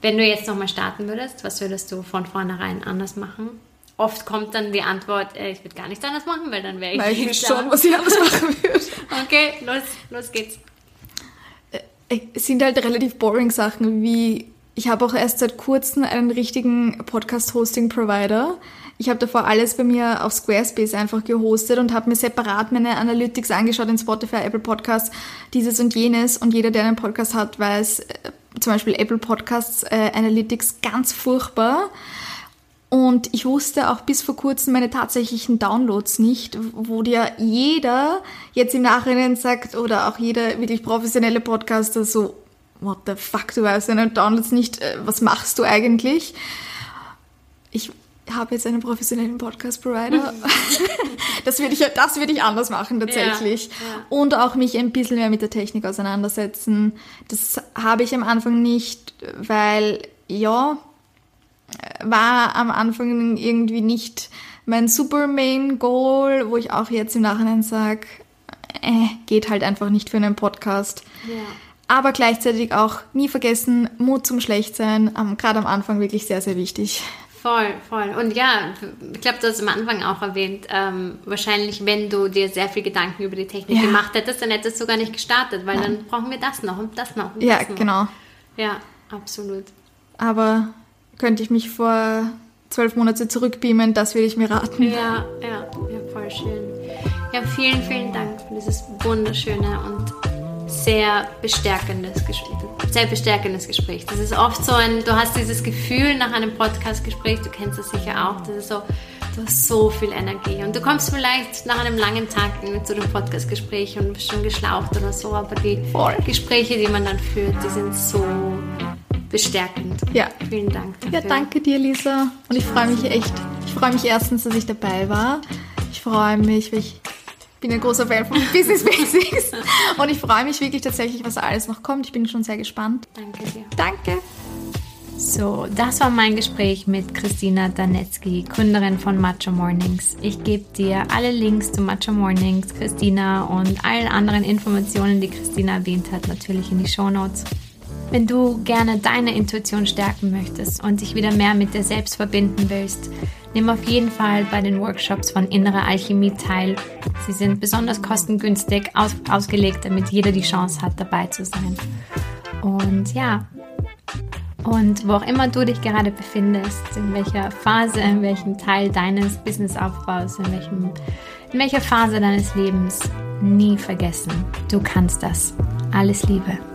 wenn du jetzt nochmal starten würdest, was würdest du von vornherein anders machen? Oft kommt dann die Antwort, äh, ich würde gar nichts anders machen, weil dann wäre ich weil ich nicht schon, was ich anders machen würde. okay, los, los geht's. Äh, es sind halt relativ boring Sachen wie ich habe auch erst seit kurzem einen richtigen Podcast-Hosting-Provider. Ich habe davor alles bei mir auf Squarespace einfach gehostet und habe mir separat meine Analytics angeschaut in Spotify, Apple Podcasts, dieses und jenes. Und jeder, der einen Podcast hat, weiß, äh, zum Beispiel Apple Podcasts äh, Analytics ganz furchtbar. Und ich wusste auch bis vor kurzem meine tatsächlichen Downloads nicht, wo dir jeder jetzt im Nachhinein sagt oder auch jeder wirklich professionelle Podcaster so, what the fuck, du weißt deine Downloads nicht, äh, was machst du eigentlich? Ich habe jetzt einen professionellen Podcast-Provider. das würde ich, das würde ich anders machen tatsächlich. Ja, ja. Und auch mich ein bisschen mehr mit der Technik auseinandersetzen. Das habe ich am Anfang nicht, weil ja, war am Anfang irgendwie nicht mein super Main Goal, wo ich auch jetzt im Nachhinein sage, äh, geht halt einfach nicht für einen Podcast. Ja aber gleichzeitig auch nie vergessen, Mut zum Schlechtsein, ähm, gerade am Anfang wirklich sehr, sehr wichtig. Voll, voll. Und ja, ich glaube, du hast am Anfang auch erwähnt, ähm, wahrscheinlich, wenn du dir sehr viel Gedanken über die Technik ja. gemacht hättest, dann hättest du gar nicht gestartet, weil Nein. dann brauchen wir das noch und das noch. Und ja, das noch. genau. Ja, absolut. Aber könnte ich mich vor zwölf Monate zurückbeamen, das würde ich mir raten. Ja, ja, ja, voll schön. Ja, vielen, vielen Dank für dieses wunderschöne und sehr bestärkendes, sehr bestärkendes Gespräch. Das ist oft so ein, du hast dieses Gefühl nach einem Podcast-Gespräch, du kennst das sicher auch, das ist so, du hast so viel Energie und du kommst vielleicht nach einem langen Tag zu dem Podcast-Gespräch und bist schon geschlaucht oder so, aber die Voll. Gespräche, die man dann führt, die sind so bestärkend. Ja. Vielen Dank. Dafür. Ja, danke dir, Lisa. Und ich freue mich echt. Ich freue mich erstens, dass ich dabei war. Ich freue mich, weil ich bin ein großer Fan von Business Basics und ich freue mich wirklich tatsächlich, was alles noch kommt. Ich bin schon sehr gespannt. Danke dir. Danke. So, das war mein Gespräch mit Christina Danetzky, Gründerin von Macho Mornings. Ich gebe dir alle Links zu Macho Mornings, Christina und allen anderen Informationen, die Christina erwähnt hat, natürlich in die Show Notes. Wenn du gerne deine Intuition stärken möchtest und dich wieder mehr mit dir selbst verbinden willst, Nimm auf jeden Fall bei den Workshops von Innere Alchemie teil. Sie sind besonders kostengünstig aus, ausgelegt, damit jeder die Chance hat, dabei zu sein. Und ja, und wo auch immer du dich gerade befindest, in welcher Phase, in welchem Teil deines Businessaufbaus, in, welchem, in welcher Phase deines Lebens, nie vergessen, du kannst das. Alles Liebe.